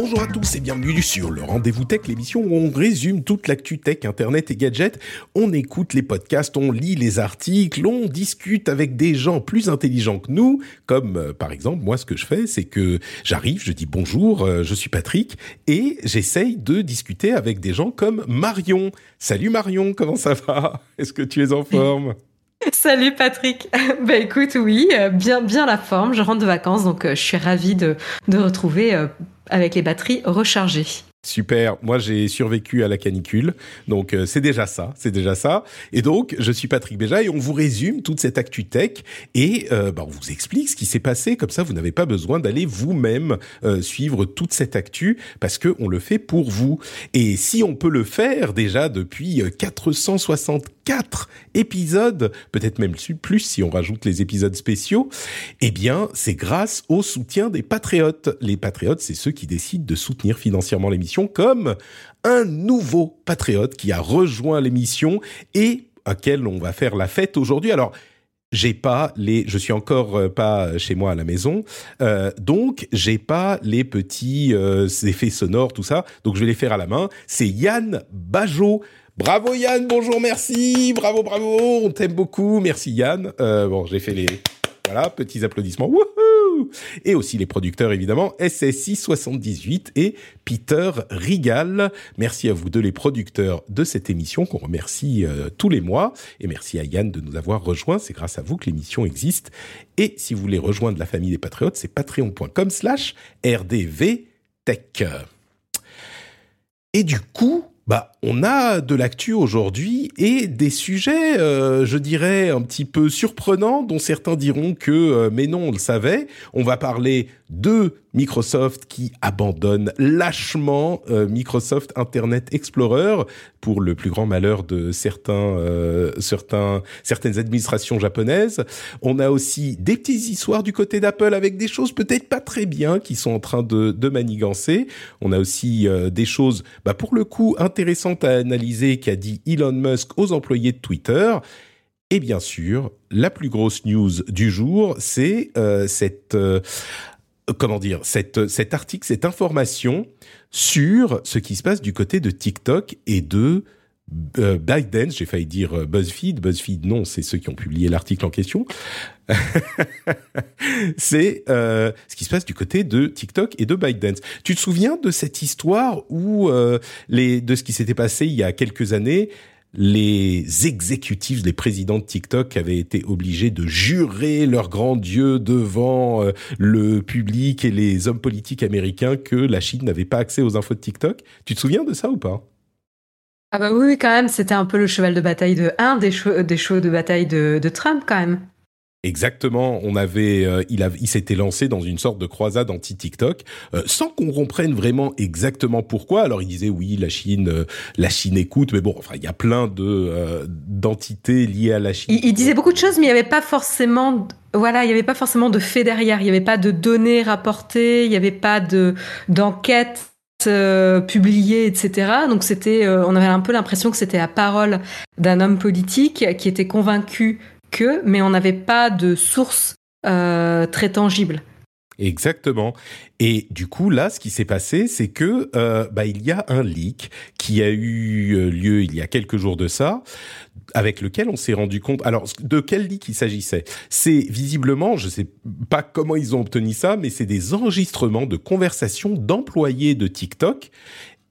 Bonjour à tous et bienvenue sur le Rendez-vous Tech, l'émission où on résume toute l'actu tech, internet et gadgets. On écoute les podcasts, on lit les articles, on discute avec des gens plus intelligents que nous, comme euh, par exemple moi ce que je fais, c'est que j'arrive, je dis bonjour, euh, je suis Patrick et j'essaye de discuter avec des gens comme Marion. Salut Marion, comment ça va? Est-ce que tu es en forme? Salut Patrick. Bah écoute, oui, euh, bien bien la forme. Je rentre de vacances, donc euh, je suis ravie de, de retrouver euh, avec les batteries rechargées. Super. Moi, j'ai survécu à la canicule, donc c'est déjà ça, c'est déjà ça. Et donc, je suis Patrick Béja et on vous résume toute cette actu tech et euh, bah, on vous explique ce qui s'est passé. Comme ça, vous n'avez pas besoin d'aller vous-même suivre toute cette actu parce que on le fait pour vous. Et si on peut le faire déjà depuis 464 épisodes, peut-être même plus si on rajoute les épisodes spéciaux, eh bien, c'est grâce au soutien des patriotes. Les patriotes, c'est ceux qui décident de soutenir financièrement l'émission comme un nouveau patriote qui a rejoint l'émission et à quel on va faire la fête aujourd'hui. Alors, j'ai pas les, je suis encore euh, pas chez moi à la maison, euh, donc j'ai pas les petits euh, effets sonores, tout ça. Donc je vais les faire à la main. C'est Yann Bajot. Bravo Yann, bonjour, merci, bravo, bravo, on t'aime beaucoup, merci Yann. Euh, bon, j'ai fait les, voilà, petits applaudissements. Wouhou et aussi les producteurs évidemment SSI 78 et Peter Rigal. Merci à vous deux les producteurs de cette émission qu'on remercie euh, tous les mois et merci à Yann de nous avoir rejoints. C'est grâce à vous que l'émission existe. Et si vous voulez rejoindre la famille des patriotes, c'est patreon.com/slash rdvtech. Et du coup, bah, on a de l'actu aujourd'hui et des sujets, euh, je dirais, un petit peu surprenants, dont certains diront que, euh, mais non, on le savait. On va parler de Microsoft qui abandonne lâchement euh, Microsoft Internet Explorer pour le plus grand malheur de certains, certaines administrations japonaises. On a aussi des petites histoires du côté d'Apple avec des choses peut-être pas très bien qui sont en train de, manigancer. On a aussi des choses, bah, pour le coup, intéressantes à analyser qu'a dit Elon Musk aux employés de Twitter. Et bien sûr, la plus grosse news du jour, c'est euh, cette euh, comment dire, cette, cet article, cette information sur ce qui se passe du côté de TikTok et de euh, ByteDance, j'ai failli dire euh, BuzzFeed. BuzzFeed, non, c'est ceux qui ont publié l'article en question. c'est euh, ce qui se passe du côté de TikTok et de ByteDance. Tu te souviens de cette histoire où euh, les de ce qui s'était passé il y a quelques années les exécutifs, les présidents de TikTok avaient été obligés de jurer leur grand Dieu devant euh, le public et les hommes politiques américains que la Chine n'avait pas accès aux infos de TikTok? Tu te souviens de ça ou pas? Ah bah oui, quand même, c'était un peu le cheval de bataille de un des, cho- des chevaux de bataille de, de Trump quand même. Exactement, on avait, euh, il, a, il s'était lancé dans une sorte de croisade anti-TikTok, euh, sans qu'on comprenne vraiment exactement pourquoi. Alors il disait oui, la Chine, euh, la Chine écoute, mais bon, enfin il y a plein de euh, d'entités liées à la Chine. Il, il disait beaucoup de choses, mais il n'y avait pas forcément, voilà, il n'y avait pas forcément de fait derrière. Il n'y avait pas de données rapportées, il n'y avait pas de d'enquête euh, publiée, etc. Donc c'était, euh, on avait un peu l'impression que c'était la parole d'un homme politique qui était convaincu que, mais on n'avait pas de source euh, très tangible. Exactement. Et du coup, là, ce qui s'est passé, c'est que euh, bah, il y a un leak qui a eu euh, lieu il y a quelques jours de ça, avec lequel on s'est rendu compte. Alors, de quel leak il s'agissait? C'est visiblement, je sais pas comment ils ont obtenu ça, mais c'est des enregistrements de conversations d'employés de TikTok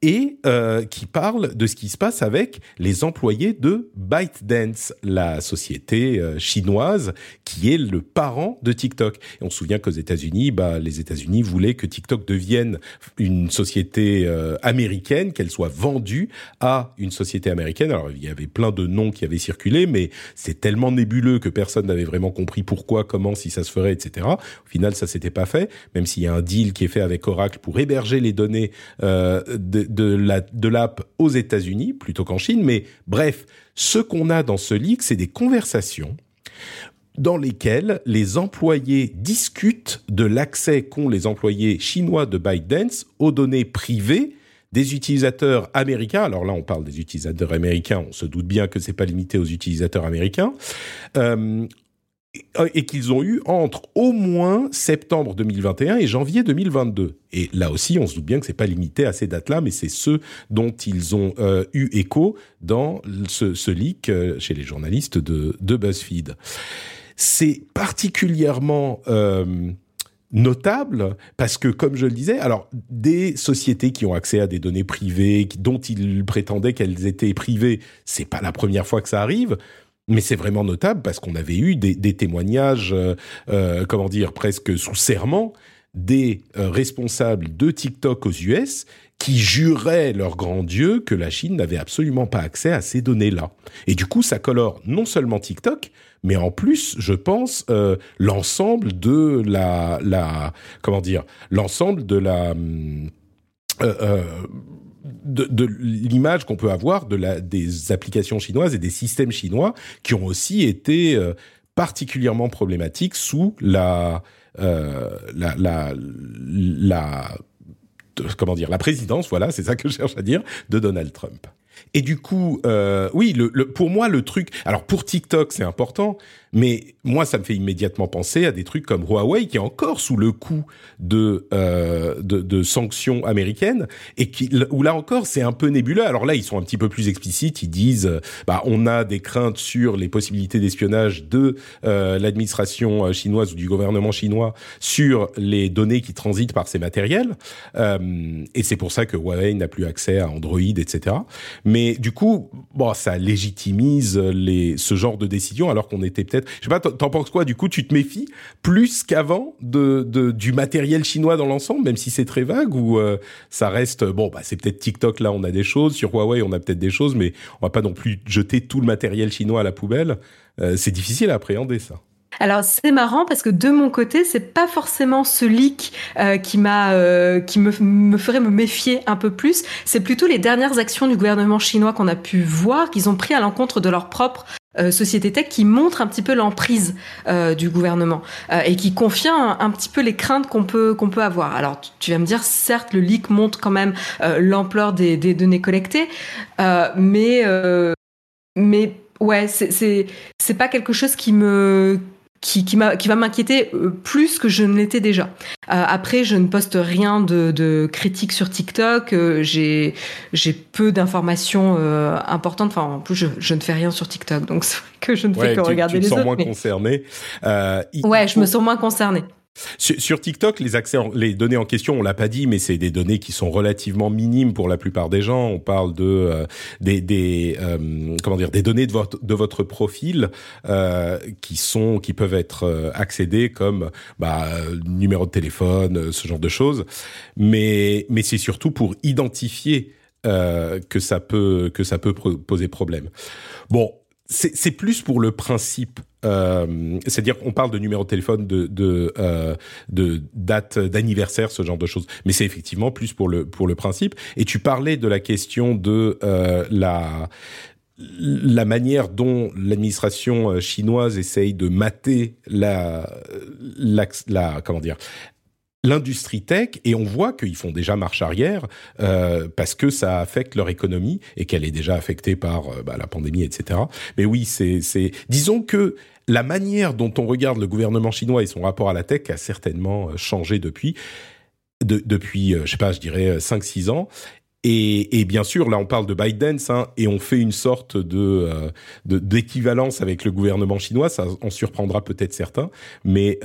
et euh, qui parle de ce qui se passe avec les employés de ByteDance, la société euh, chinoise qui est le parent de TikTok. Et on se souvient qu'aux États-Unis, bah, les États-Unis voulaient que TikTok devienne une société euh, américaine, qu'elle soit vendue à une société américaine. Alors il y avait plein de noms qui avaient circulé, mais c'est tellement nébuleux que personne n'avait vraiment compris pourquoi, comment, si ça se ferait, etc. Au final, ça s'était pas fait, même s'il y a un deal qui est fait avec Oracle pour héberger les données de de la de l'app aux États-Unis plutôt qu'en Chine. Mais bref, ce qu'on a dans ce leak, c'est des conversations dans lesquelles les employés discutent de l'accès qu'ont les employés chinois de ByteDance aux données privées des utilisateurs américains. Alors là, on parle des utilisateurs américains. On se doute bien que c'est pas limité aux utilisateurs américains. Euh, et qu'ils ont eu entre au moins septembre 2021 et janvier 2022. Et là aussi, on se doute bien que c'est pas limité à ces dates-là, mais c'est ceux dont ils ont euh, eu écho dans ce, leak euh, chez les journalistes de, de BuzzFeed. C'est particulièrement euh, notable parce que, comme je le disais, alors des sociétés qui ont accès à des données privées, dont ils prétendaient qu'elles étaient privées, c'est pas la première fois que ça arrive. Mais c'est vraiment notable parce qu'on avait eu des, témoignages, euh, euh, comment dire, presque sous serment, des euh, responsables de TikTok aux US qui juraient leur grand Dieu que la Chine n'avait absolument pas accès à ces données-là. Et du coup, ça colore non seulement TikTok, mais en plus, je pense, l'ensemble de la, comment dire, l'ensemble de la, euh, de, l'image qu'on peut avoir de la, des applications chinoises et des systèmes chinois qui ont aussi été euh, particulièrement problématiques sous la, euh, la, comment dire, la présidence, voilà, c'est ça que je cherche à dire, de Donald Trump. Et du coup, euh, oui, le, pour moi, le truc. Alors pour TikTok, c'est important, mais moi, ça me fait immédiatement penser à des trucs comme Huawei qui est encore sous le coup de euh, de, de, sanctions américaines et qui où là encore c'est un peu nébuleux. Alors là, ils sont un petit peu plus explicites. Ils disent, bah, on a des craintes sur les possibilités d'espionnage de euh, l'administration euh, chinoise ou du gouvernement chinois sur les données qui transitent par ces matériels. Euh, et c'est pour ça que Huawei n'a plus accès à Android, etc. Mais du coup, bon, ça légitimise les ce genre de décision alors qu'on était peut-être je sais pas, t'en penses quoi? Du coup, tu te méfies plus qu'avant de, du matériel chinois dans l'ensemble, même si c'est très vague, ou euh, ça reste bon bah c'est peut-être TikTok là on a des choses, sur Huawei on a peut-être des choses, mais on va pas non plus jeter tout le matériel chinois à la poubelle. Euh, c'est difficile à appréhender ça. Alors c'est marrant parce que de mon côté, c'est pas forcément ce leak euh, qui m'a, qui me, me, ferait me méfier un peu plus. C'est plutôt les dernières actions du gouvernement chinois qu'on a pu voir, qu'ils ont pris à l'encontre de leur propre euh, société tech, qui montrent un petit peu l'emprise euh, du gouvernement euh, et qui confient un, petit peu les craintes qu'on peut qu'on peut avoir. Alors tu vas me dire, certes, le leak montre quand même l'ampleur des, données collectées, mais mais ouais, c'est c'est pas quelque chose qui me qui, qui, qui va m'inquiéter euh, plus que je ne l'étais déjà. Euh, après, je ne poste rien de, de critique sur TikTok. Euh, j'ai j'ai peu d'informations euh, importantes. Enfin, en plus, je, je, ne fais rien sur TikTok, donc c'est que je ne fais ouais, que tu, regarder tu te les sens autres. moins mais... concerné. ouais, je me sens moins concernée. Sur, TikTok, les accès, les données en question, on l'a pas dit, mais c'est des données qui sont relativement minimes pour la plupart des gens. On parle de euh, des, des euh, comment dire, des données de votre de votre profil euh, qui sont qui peuvent être euh, accédées comme bah, numéro de téléphone, ce genre de choses. Mais mais c'est surtout pour identifier euh, que ça peut que ça peut poser problème. Bon, c'est plus pour le principe. Euh, C'est-à-dire qu'on parle de numéro de téléphone, euh, de date d'anniversaire, ce genre de choses. Mais c'est effectivement plus pour le, pour le principe. Et tu parlais de la question de euh, la la manière dont l'administration chinoise essaye de mater la, la, la comment dire l'industrie tech et on voit qu'ils font déjà marche arrière euh, parce que ça affecte leur économie et qu'elle est déjà affectée par euh, bah, la pandémie, etc. Mais oui, c'est, disons que la manière dont on regarde le gouvernement chinois et son rapport à la tech a certainement changé depuis, de, depuis, euh, je sais pas, je dirais 5-6 ans. Et, et, bien sûr, là, on parle de ByteDance hein, et on fait une sorte de d'équivalence avec le gouvernement chinois. Ça en surprendra peut-être certains, mais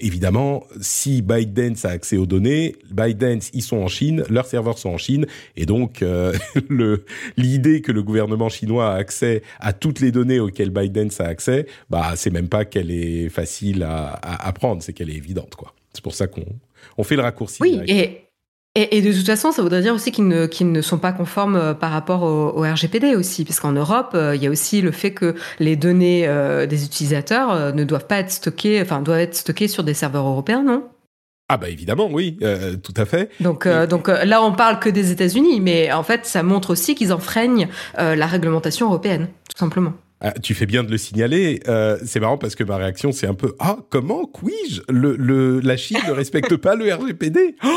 évidemment, si ByteDance a accès aux données, ByteDance ils sont en Chine, leurs serveurs sont en Chine, et donc le l'idée que le gouvernement chinois a accès à toutes les données auxquelles ByteDance a accès, bah c'est même pas qu'elle est facile à, à, prendre, c'est qu'elle est évidente quoi. C'est pour ça qu'on on fait le raccourci. Oui, et, et, de toute façon, ça voudrait dire aussi qu'ils ne, sont pas conformes euh, par rapport au, RGPD aussi, parce qu'en Europe, euh, il y a aussi le fait que les données euh, des utilisateurs ne doivent pas être stockées, enfin doivent être stockées sur des serveurs européens, non? Ah bah évidemment, oui, tout à fait. Donc, donc là, on parle que des États-Unis, mais en fait, ça montre aussi qu'ils enfreignent la réglementation européenne, tout simplement. Ah, tu fais bien de le signaler. Euh, c'est marrant parce que ma réaction, c'est un peu ah comment puis-je le, le, la Chine ne respecte pas le RGPD. Oh,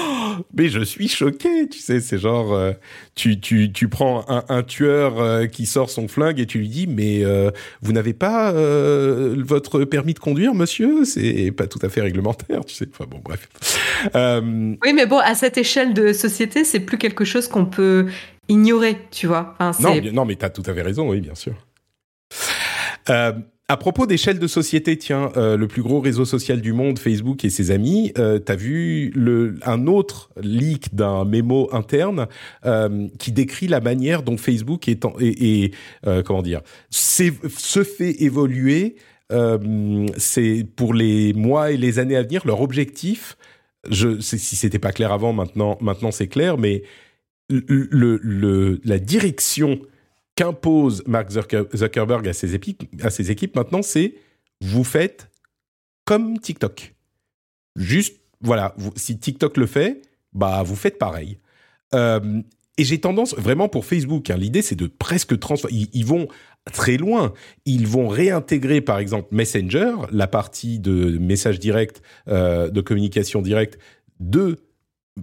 mais je suis choqué. Tu sais, c'est genre euh, tu, tu, tu prends un, un tueur euh, qui sort son flingue et tu lui dis mais vous n'avez pas votre permis de conduire, monsieur? C'est pas tout à fait réglementaire. Tu sais. Enfin bon, bref. Oui, mais bon, à cette échelle de société, c'est plus quelque chose qu'on peut ignorer, tu vois. Enfin, non, non, mais tu as tout à fait raison, oui, bien sûr. Euh, à propos d'échelle de société, tiens, euh, le plus gros réseau social du monde, Facebook et ses amis, euh, t'as vu le, un autre leak d'un mémo interne euh, qui décrit la manière dont Facebook est, et, comment dire, se fait évoluer. c'est pour les mois et les années à venir leur objectif. Je, si c'était pas clair avant, maintenant, maintenant c'est clair, mais le, le, la direction qu'impose Mark Zuckerberg à ses, équipes, à ses équipes maintenant, c'est vous faites comme TikTok. Juste, voilà, si TikTok le fait, bah vous faites pareil. Euh, et j'ai tendance, vraiment pour Facebook, hein, l'idée c'est de presque transformer. Ils, vont très loin. Ils vont réintégrer par exemple Messenger, la partie de message direct, euh, de communication directe de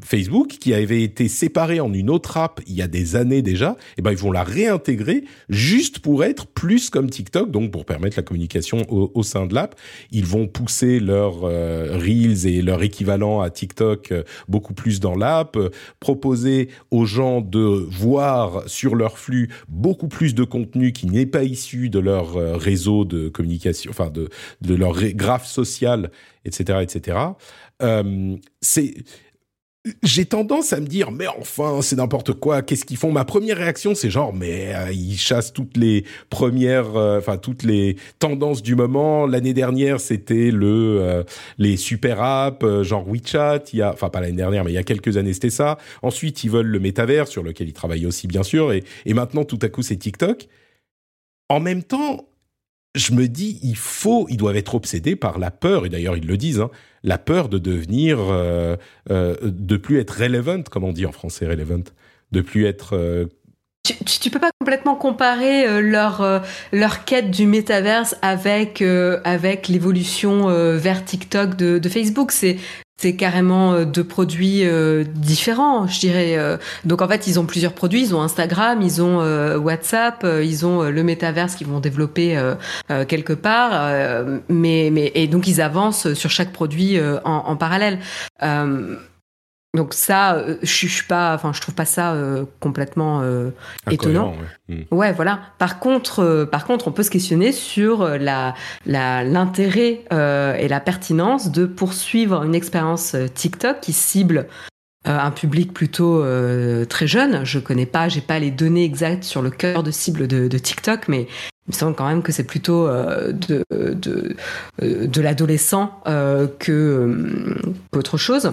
Facebook, qui avait été séparé en une autre app il y a des années déjà, eh ben ils vont la réintégrer juste pour être plus comme TikTok, donc pour permettre la communication au, sein de l'app. Ils vont pousser leurs euh, reels et leur équivalent à TikTok euh, beaucoup plus dans l'app, proposer aux gens de voir sur leur flux beaucoup plus de contenu qui n'est pas issu de leur euh, réseau de communication, enfin de de leur graphe social, etc., etc. c'est j'ai tendance à me dire mais enfin c'est n'importe quoi qu'est-ce qu'ils font? Ma première réaction c'est genre mais euh, ils chassent toutes les premières euh, enfin toutes les tendances du moment. L'année dernière c'était le euh, les super apps genre WeChat il y a enfin pas l'année dernière mais il y a quelques années c'était ça. Ensuite ils veulent le métavers sur lequel ils travaillent aussi bien sûr et et maintenant tout à coup c'est TikTok. En même temps je me dis, il faut, ils doivent être obsédés par la peur, et d'ailleurs ils le disent, hein, la peur de devenir, euh, euh, de plus être relevant, comme on dit en français relevant, de plus être euh, tu, tu, peux pas complètement comparer euh, leur euh, leur quête du métaverse avec euh, avec l'évolution vers TikTok de, de Facebook. C'est c'est carrément deux produits différents, je dirais. Donc en fait, ils ont plusieurs produits. Ils ont Instagram, ils ont WhatsApp, ils ont le métaverse qu'ils vont développer quelque part. mais mais et donc ils avancent sur chaque produit en, en parallèle. Donc ça, euh, je, je suis pas, enfin, je trouve pas ça euh, complètement euh, étonnant. Ouais. Hmm. ouais. voilà. Par contre, par contre, on peut se questionner sur la l'intérêt et la pertinence de poursuivre une expérience TikTok qui cible un public plutôt très jeune. Je connais pas, j'ai pas les données exactes sur le cœur de cible de, de TikTok, mais il me semble quand même que c'est plutôt de de, de l'adolescent que qu'autre chose.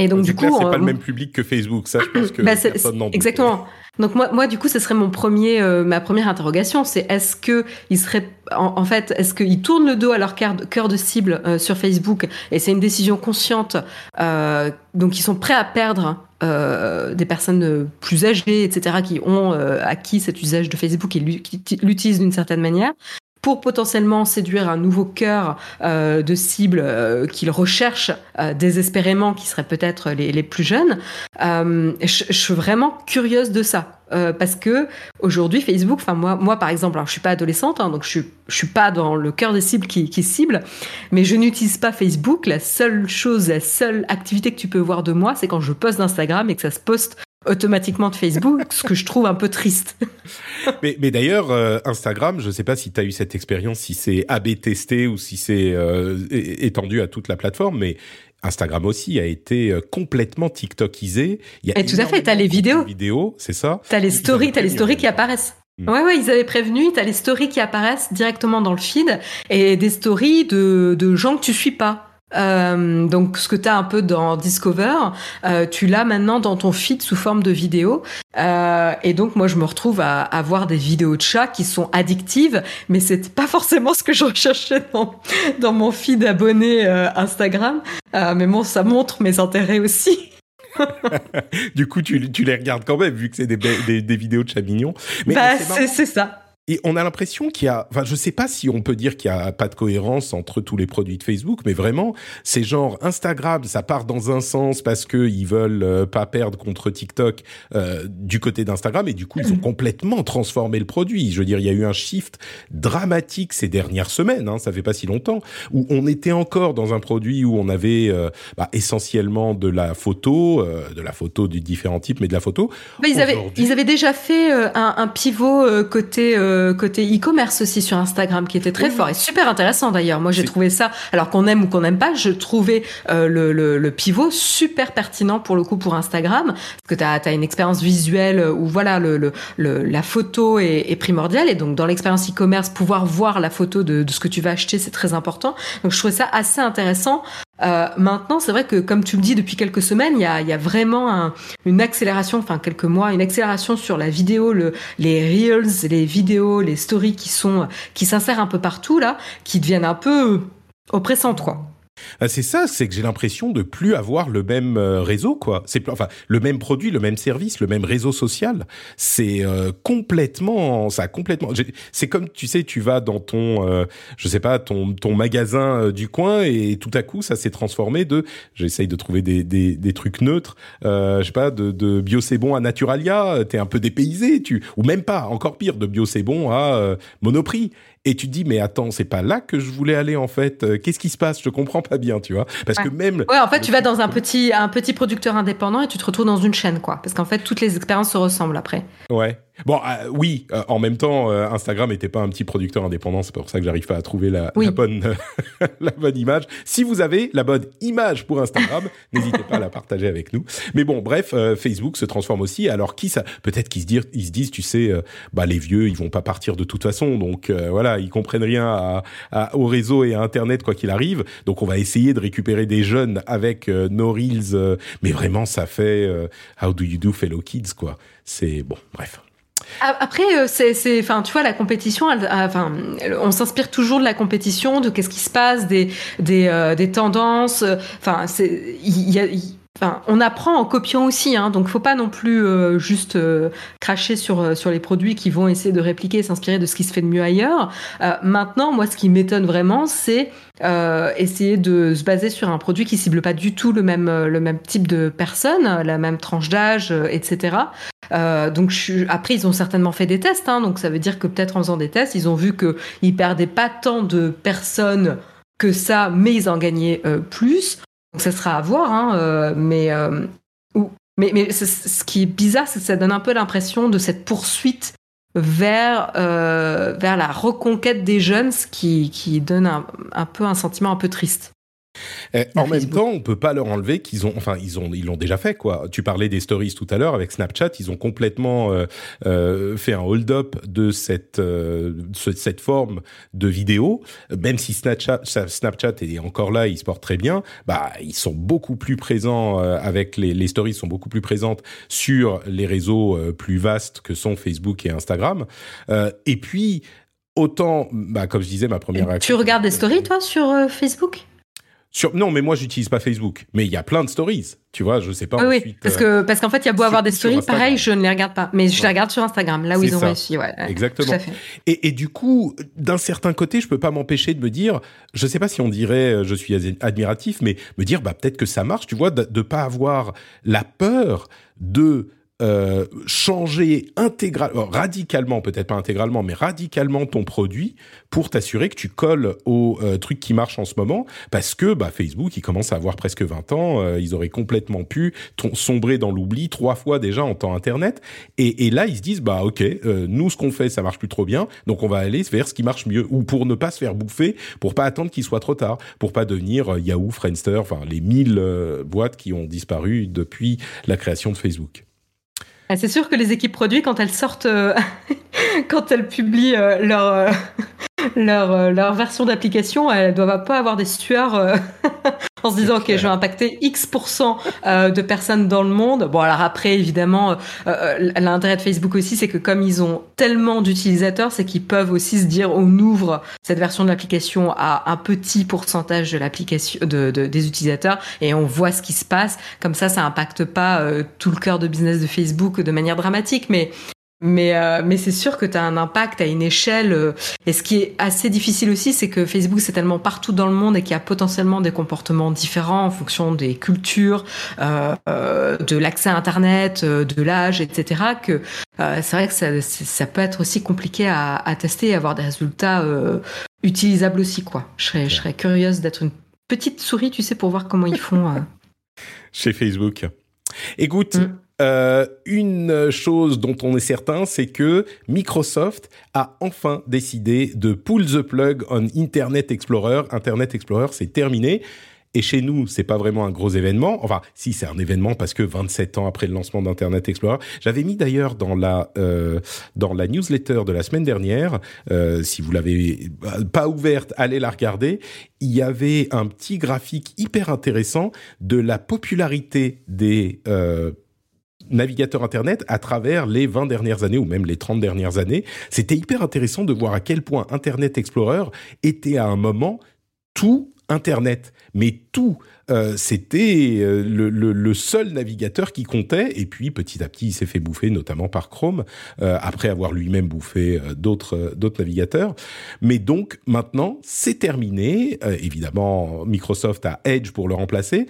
Et donc, du coup, c'est pas le même public que Facebook. Ça, je pense que bah, personne Exactement. Donc moi, moi, du coup, ce serait mon premier, euh, ma première interrogation, c'est est-ce que ils seraient, en, fait, est-ce qu'ils tournent le dos à leur cœur de cible euh, sur Facebook et c'est une décision consciente, euh, donc ils sont prêts à perdre euh, des personnes plus âgées, etc., qui ont acquis cet usage de Facebook et l'utilisent d'une certaine manière, pour potentiellement séduire un nouveau cœur euh, de cible euh, qu'ils recherchent euh, désespérément, qui seraient peut-être les, les, plus jeunes. Euh, je, je, suis vraiment curieuse de ça. Euh, parce que aujourd'hui Facebook, enfin moi, moi par exemple, alors je suis pas adolescente, hein, donc je suis, je suis pas dans le cœur des cibles qui, qui ciblent, mais je n'utilise pas Facebook. La seule chose, la seule activité que tu peux voir de moi, c'est quand je poste d'Instagram et que ça se poste automatiquement de Facebook, ce que je trouve un peu triste. mais, mais d'ailleurs, euh, Instagram, je ne sais pas si tu as eu cette expérience, si c'est AB testé ou si c'est euh, étendu à toute la plateforme, mais Instagram aussi a été euh, complètement TikTokisé. Il y a Et tout à fait, tu as les vidéos. vidéos, c'est ça? Tu as les stories, as les stories qui apparaissent. Mm. Ouais, ouais, ils avaient prévenu, tu as les stories qui apparaissent directement dans le feed et des stories de, de gens que tu suis pas. Euh, donc ce que tu as un peu dans Discover, euh, tu l'as maintenant dans ton feed sous forme de vidéo. Euh, et donc moi je me retrouve à, à voir des vidéos de chats qui sont addictives, mais c'est pas forcément ce que je recherchais dans, dans mon feed abonné euh, Instagram. Euh, mais bon, ça montre mes intérêts aussi. du coup, tu, tu, les regardes quand même, vu que c'est des, des, des, vidéos de chats mignons. Mais bah, c'est ça. Et on a l'impression qu'il y a, enfin, je sais pas si on peut dire qu'il y a pas de cohérence entre tous les produits de Facebook, mais vraiment, c'est genre Instagram, ça part dans un sens parce que ils veulent euh, pas perdre contre TikTok euh, du côté d'Instagram, et du coup, ils ont complètement transformé le produit. Je veux dire, il y a eu un shift dramatique ces dernières semaines, hein, ça fait pas si longtemps, où on était encore dans un produit où on avait euh, bah, essentiellement de la photo, euh, de la photo du différents types, mais de la photo. Mais ils avaient, ils avaient déjà fait euh, un, un, pivot côté côté e-commerce aussi sur Instagram qui était très fort et super intéressant d'ailleurs. Moi j'ai trouvé ça, alors qu'on aime ou qu'on n'aime pas, je trouvais euh, le, le, le, pivot super pertinent pour le coup pour Instagram parce que tu as, as, une expérience visuelle où voilà le, le, la photo est, est, primordiale et donc dans l'expérience e-commerce pouvoir voir la photo de, de ce que tu vas acheter c'est très important. Donc je trouvais ça assez intéressant. Euh, maintenant, c'est vrai que comme tu le dis depuis quelques semaines, il y a, y a, vraiment un, une accélération, enfin quelques mois, une accélération sur la vidéo, le, les reels, les vidéos, les stories qui sont qui s'insèrent un peu partout là, qui deviennent un peu oppressantes quoi. Ah, c'est ça, c'est que j'ai l'impression de plus avoir le même euh, réseau, quoi. C'est enfin le même produit, le même service, le même réseau social. C'est euh, complètement, ça complètement. C'est comme tu sais, tu vas dans ton, euh, je sais pas, ton ton magasin du coin et tout à coup ça s'est transformé de. J'essaye de trouver des, des, des trucs neutres. je sais pas, de, de bio c'est bon à Naturalia. T'es un peu dépaysé, tu ou même pas. Encore pire, de bio c'est bon à Monoprix et tu te dis mais attends c'est pas là que je voulais aller en fait. Euh, qu'est-ce qui se passe? Je comprends pas bien tu vois. Parce que même ouais en fait tu vas dans un petit un petit producteur indépendant et tu te retrouves dans une chaîne quoi. Parce qu'en fait toutes les expériences se ressemblent après. Ouais Bon, euh, oui, euh, en même temps, euh, Instagram n'était pas un petit producteur indépendant, c'est pour ça que j'arrive pas à trouver la, la bonne, la bonne image. Si vous avez la bonne image pour Instagram, n'hésitez pas à la partager avec nous. Mais bon, bref, Facebook se transforme aussi. Alors qui ça Peut-être qu'ils se ils se disent, tu sais, bah les vieux, ils vont pas partir de toute façon, donc voilà, ils comprennent rien à, à, au réseau et à Internet quoi qu'il arrive. Donc on va essayer de récupérer des jeunes avec nos reels, mais vraiment ça fait How do you do, fellow kids quoi. C'est bon, bref. Après, euh, c'est, enfin, tu vois, la compétition, enfin, on s'inspire toujours de la compétition, de qu'est-ce qui se passe, des, des, euh, des tendances. Enfin, c'est, il y a, On apprend en copiant aussi, hein, donc faut pas non plus euh, juste cracher sur sur les produits qui vont essayer de répliquer, s'inspirer de ce qui se fait de mieux ailleurs. maintenant, moi, ce qui m'étonne vraiment, c'est essayer de se baser sur un produit qui cible pas du tout le même le même type de personne, la même tranche d'âge, etc. Euh, donc je, après, ils ont certainement fait des tests, hein, donc ça veut dire que peut-être en faisant des tests, ils ont vu qu'ils perdaient pas tant de personnes que ça, mais ils en gagnaient euh, plus. Donc ça sera à voir, hein, euh, mais, euh, ou, mais, mais ce qui est bizarre, c'est que ça donne un peu l'impression de cette poursuite vers euh, vers la reconquête des jeunes, ce qui, qui donne un, un peu un sentiment un peu triste. Eh, en même temps, on peut pas leur enlever qu'ils ont, enfin, ils ont, ils l'ont déjà fait, quoi. Tu parlais des stories tout à l'heure avec Snapchat, ils ont complètement euh, euh, fait un hold-up de cette euh, cette forme de vidéo. Même si Snapchat, Snapchat est encore là, ils se portent très bien. Bah, ils sont beaucoup plus présents euh, avec les, les stories sont beaucoup plus présentes sur les réseaux euh, plus vastes que sont Facebook et Instagram. et puis autant, bah, comme je disais, ma première. Tu regardes des stories toi sur Facebook? Sur, non, mais moi j'utilise pas Facebook, mais il y a plein de stories. Tu vois, je sais pas. Oui, ensuite, parce que parce qu'en fait, il y a beau avoir des stories, pareil, je ne les regarde pas, mais je ouais. les regarde sur Instagram, là où ils ont ça. réussi. Ouais, Exactement. Et, et, du coup, d'un certain côté, je peux pas m'empêcher de me dire, je sais pas si on dirait, euh, je suis admiratif, mais me dire, bah peut-être que ça marche. Tu vois, de, de pas avoir la peur de euh, changer intégralement, radicalement, peut-être pas intégralement, mais radicalement ton produit pour t'assurer que tu colles au euh, truc qui marche en ce moment, parce que bah, Facebook, il commence à avoir presque 20 ans, euh, ils auraient complètement pu sombrer dans l'oubli trois fois déjà en temps Internet, et, et là ils se disent bah ok, euh, nous ce qu'on fait ça marche plus trop bien, donc on va aller vers ce qui marche mieux, ou pour ne pas se faire bouffer, pour pas attendre qu'il soit trop tard, pour pas devenir Yahoo, Friendster, enfin les mille boîtes qui ont disparu depuis la création de Facebook. Ah, c'est sûr que les équipes produits, quand elles sortent, quand elles publient leur, leur, euh, leur version d'application, elles doivent pas avoir des sueurs euh, en se disant ok je vais impacter X% euh, de personnes dans le monde. Bon alors après évidemment l'intérêt de Facebook aussi c'est que comme ils ont tellement d'utilisateurs c'est qu'ils peuvent aussi se dire on ouvre cette version de l'application à un petit pourcentage de l'application de, de, des utilisateurs et on voit ce qui se passe. Comme ça ça impacte pas tout le cœur de business de Facebook de manière dramatique mais mais, euh, mais c'est sûr que tu as un impact à une échelle. Euh, et ce qui est assez difficile aussi, c'est que Facebook, c'est tellement partout dans le monde et qu'il y a potentiellement des comportements différents en fonction des cultures, euh, euh de l'accès à Internet, de l'âge, etc. Que c'est vrai que ça, ça, peut être aussi compliqué à, à, tester et avoir des résultats utilisables aussi. quoi. Je serais, je serais curieuse d'être une petite souris, tu sais, pour voir comment ils font. Chez Facebook. Écoute, mm. Euh, une chose dont on est certain, c'est que Microsoft a enfin décidé de pull the plug on Internet Explorer. Internet Explorer, c'est terminé. Et chez nous, c'est pas vraiment un gros événement. Enfin, si c'est un événement parce que 27 ans après le lancement d'Internet Explorer, j'avais mis d'ailleurs dans la euh, dans la newsletter de la semaine dernière. Euh, si vous l'avez pas ouverte, allez la regarder. Il y avait un petit graphique hyper intéressant de la popularité des navigateur Internet à travers les 20 dernières années ou même les 30 dernières années. C'était hyper intéressant de voir à quel point Internet Explorer était à un moment tout Internet, mais tout. Euh, c'était euh, le, seul navigateur qui comptait, et puis petit à petit, il s'est fait bouffer, notamment par Chrome, euh, après avoir lui-même bouffé d'autres d'autres navigateurs. Mais donc maintenant, c'est terminé. évidemment, Microsoft a Edge pour le remplacer.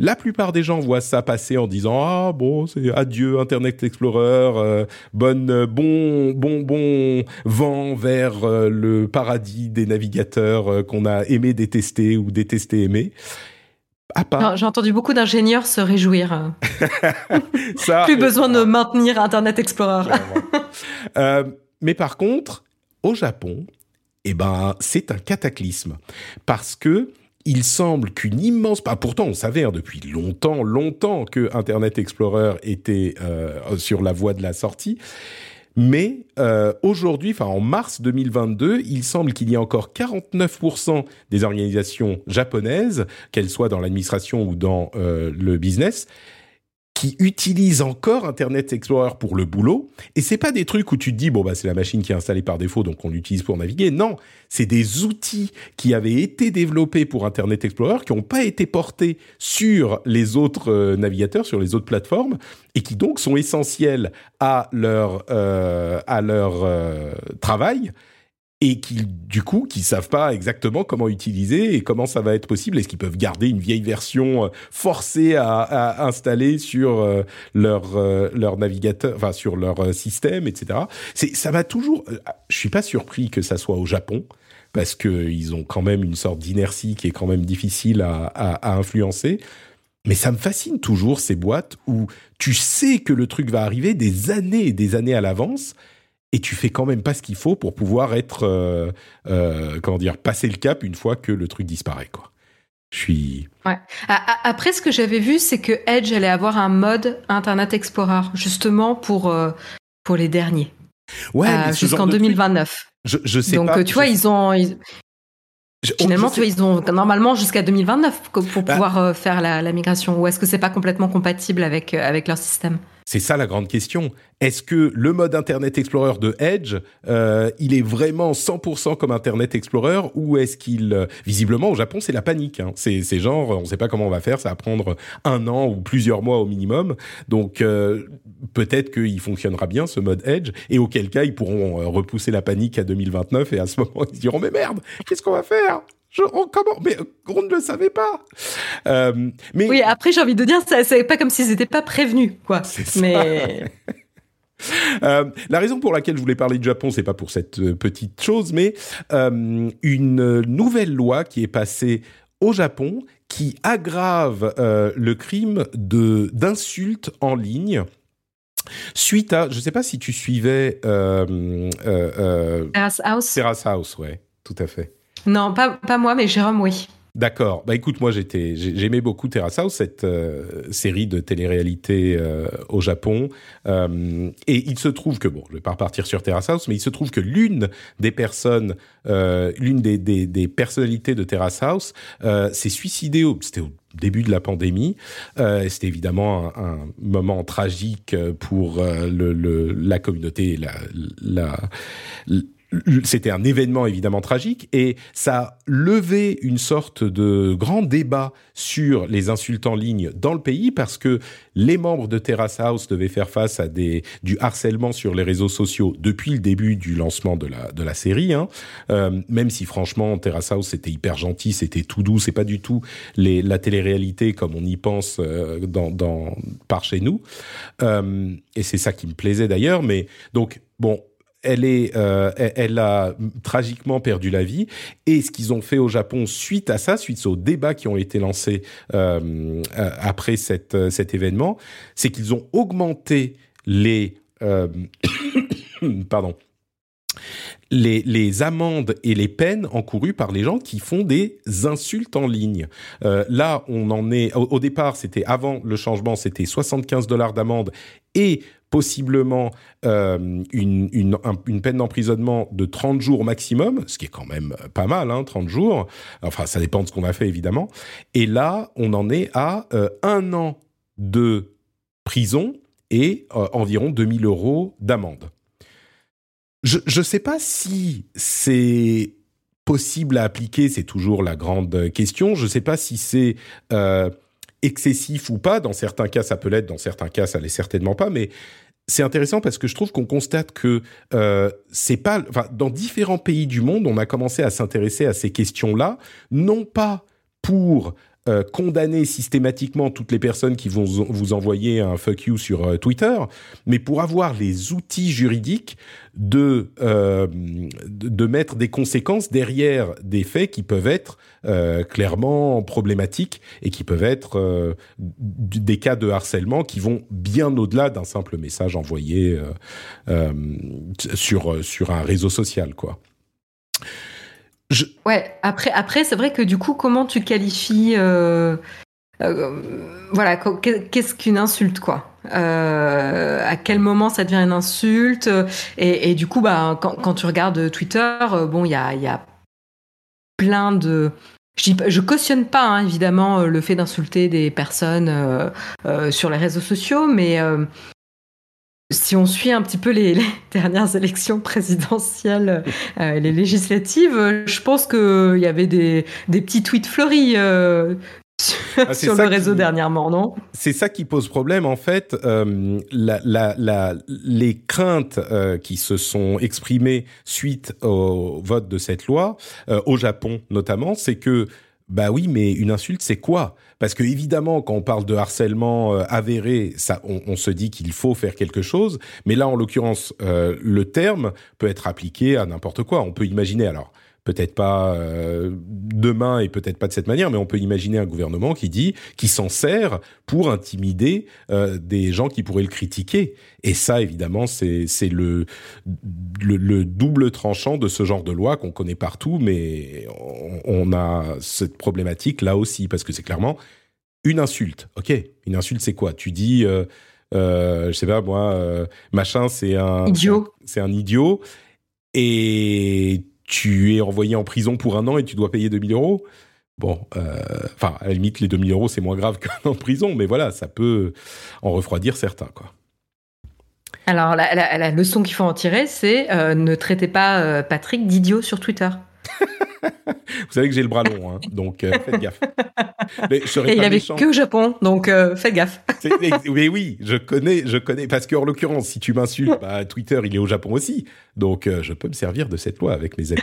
La plupart des gens voient ça passer en disant ah bon c'est adieu Internet Explorer euh, bonne euh, bon bon bon vent vers euh, le paradis des navigateurs qu'on a aimé détester ou détesté aimer. J'ai entendu beaucoup d'ingénieurs se réjouir. ça, Plus besoin de maintenir Internet Explorer. mais par contre, au Japon, eh ben, c'est un cataclysme parce que il semble qu'une immense... Ah, pourtant, on savait hein, depuis longtemps, longtemps que Internet Explorer était euh, sur la voie de la sortie. Mais euh, aujourd'hui, enfin en mars 2022, il semble qu'il y ait encore 49% des organisations japonaises, qu'elles soient dans l'administration ou dans euh, le business, qui utilisent encore Internet Explorer pour le boulot. Et c'est pas des trucs où tu te dis bon bah c'est la machine qui est installée par défaut donc on l'utilise pour naviguer. Non, c'est des outils qui avaient été développés pour Internet Explorer qui n'ont pas été portés sur les autres euh, navigateurs, sur les autres plateformes et qui donc sont essentiels à leur euh, à leur euh, travail et qui du coup qui savent pas exactement comment utiliser et comment ça va être possible. Est-ce qu'ils peuvent garder une vieille version euh, forcée à, à installer sur euh, leur euh, leur navigateur enfin sur leur système etc c'est ça va toujours je suis pas surpris que ça soit au Japon parce que ils ont quand même une sorte d'inertie qui est quand même difficile à, à, à influencer. Mais ça me fascine toujours ces boîtes où tu sais que le truc va arriver des années et des années à l'avance et tu fais quand même pas ce qu'il faut pour pouvoir être euh, euh, comment dire passer le cap une fois que le truc disparaît quoi. Je suis. Ouais. Après, ce que j'avais vu, c'est que Edge allait avoir un mode Internet Explorer justement pour euh, pour les derniers. Ouais. Jusqu'en 2029. Je, je sais Donc, pas. Donc tu vois, ils ont. Finalement, tu vois, ils ont normalement jusqu'à 2029 pour bah pouvoir faire la, la, migration. Ou est-ce que c'est pas complètement compatible avec avec leur système? C'est ça la grande question. Est-ce que le mode Internet Explorer de Edge, euh, il est vraiment 100% comme Internet Explorer ou est-ce qu'il, euh, visiblement au Japon, c'est la panique. Hein. C'est, genre, on ne sait pas comment on va faire, ça va prendre un an ou plusieurs mois au minimum. Donc euh, peut-être qu'il fonctionnera bien ce mode Edge et auquel cas ils pourront repousser la panique à 2029 et à ce moment ils se diront mais merde, qu'est-ce qu'on va faire? On, comment? Mais on ne le savait pas. Euh, mais oui, après j'ai envie de dire, c'est pas comme s'ils n'étaient pas prévenus, quoi. Mais Euh, la raison pour laquelle je voulais parler du Japon, c'est pas pour cette euh, petite chose, mais euh, une nouvelle loi qui est passée au Japon qui aggrave euh, le crime de d'insultes en ligne suite à, je sais pas si tu suivais euh, euh, Terrace House. Terrace House, ouais, tout à fait. Non, pas, moi, mais Jérôme, oui. D'accord. Bah écoute, moi j'étais, j'aimais beaucoup Terrace House, cette euh, série de télé-réalité euh, au Japon. Euh, et il se trouve que bon, je vais pas repartir sur Terrace House, mais il se trouve que l'une des personnes, l'une des, personnalités de Terrace House, s'est suicidée. Au, c'était au début de la pandémie. C'était évidemment un, moment tragique pour la communauté, c'était un événement évidemment tragique et ça a levé une sorte de grand débat sur les insultes en ligne dans le pays parce que les membres de Terrace House devaient faire face à des, du harcèlement sur les réseaux sociaux depuis le début du lancement de la, de la série. Hein. Euh, même si franchement Terrace House c'était hyper gentil, c'était tout doux, c'est pas du tout les, la télé-réalité comme on y pense euh, dans, dans, par chez nous. Euh, et c'est ça qui me plaisait d'ailleurs. Mais donc bon, euh, elle a tragiquement perdu la vie. Et ce qu'ils ont fait au Japon suite à ça, suite aux débats qui ont été lancés euh, après cette, cet événement, c'est qu'ils ont augmenté les, euh, amendes et les peines encourues par les gens qui font des insultes en ligne. Euh, là, on en est. Au, au départ, c'était avant le changement, c'était 75 dollars d'amende et possiblement euh, une, une, un, une, peine d'emprisonnement de 30 jours maximum, ce qui est quand même pas mal, hein, 30 jours. Enfin, ça dépend de ce qu'on a fait, évidemment. Et là, on en est à euh, un an de prison et euh, environ 2000 euros d'amende. Je ne sais pas si c'est possible à appliquer, c'est toujours la grande question. Je ne sais pas si c'est euh, excessif ou pas. Dans certains cas, ça peut l'être. Dans certains cas, ça l'est certainement pas. Mais c'est intéressant parce que je trouve qu'on constate que euh, c'est pas, enfin, dans différents pays du monde, on a commencé à s'intéresser à ces questions-là, non pas pour euh, condamner systématiquement toutes les personnes qui vont vous envoyer un fuck you sur euh, Twitter, mais pour avoir les outils juridiques de, euh, de, mettre des conséquences derrière des faits qui peuvent être clairement problématiques et qui peuvent être des cas de harcèlement qui vont bien au-delà d'un simple message envoyé sur sur un réseau social, quoi. Ouais, après, après c'est vrai que du coup, comment tu qualifies. Euh, euh, voilà, qu'est-ce qu'une insulte, quoi? Euh, À quel moment ça devient une insulte? Et, du coup, bah, quand, quand tu regardes Twitter, bon, il y a, y a plein de. Je, je cautionne pas, hein, évidemment, le fait d'insulter des personnes euh, sur les réseaux sociaux, mais si on suit un petit peu les, les dernières élections présidentielles euh, et les législatives, je pense qu'il y avait des, des, petits tweets fleuris euh, ah, sur le réseau qui, dernièrement, non? C'est ça qui pose problème en fait. Euh, la, la, la, les craintes euh, qui se sont exprimées suite au vote de cette loi, euh, au Japon notamment, c'est que bah oui, mais une insulte, c'est quoi? Parce que évidemment, quand on parle de harcèlement euh, avéré, ça, on, se dit qu'il faut faire quelque chose. Mais là, en l'occurrence, euh, le terme peut être appliqué à n'importe quoi. On peut imaginer alors peut-être pas euh, demain et peut-être pas de cette manière, mais on peut imaginer un gouvernement qui dit, qui s'en sert pour intimider euh, des gens qui pourraient le critiquer. Et ça, évidemment, c'est le, le, le double tranchant de ce genre de loi qu'on connaît partout, mais on, on a cette problématique là aussi parce que c'est clairement une insulte. Ok, une insulte, c'est quoi? Tu dis euh, euh, je sais pas moi, euh, machin, c'est un idiot. C'est un idiot. Et tu es envoyé en prison pour un an et tu dois payer 2000 euros. Bon, enfin, euh, à la limite, les 2000 euros, c'est moins grave qu'un an en prison, mais voilà, ça peut en refroidir certains, quoi. Alors, la, la, la leçon qu'il faut en tirer, c'est euh, ne traitez pas euh, Patrick d'idiot sur Twitter. Vous savez que j'ai le bras long, hein, donc euh, faites gaffe. Mais je Et il avait méchant. que au Japon, donc euh, faites gaffe. mais oui, je connais, je connais, parce qu'en l'occurrence, si tu m'insultes, bah, Twitter, il est au Japon aussi, donc euh, je peux me servir de cette loi avec mes amis.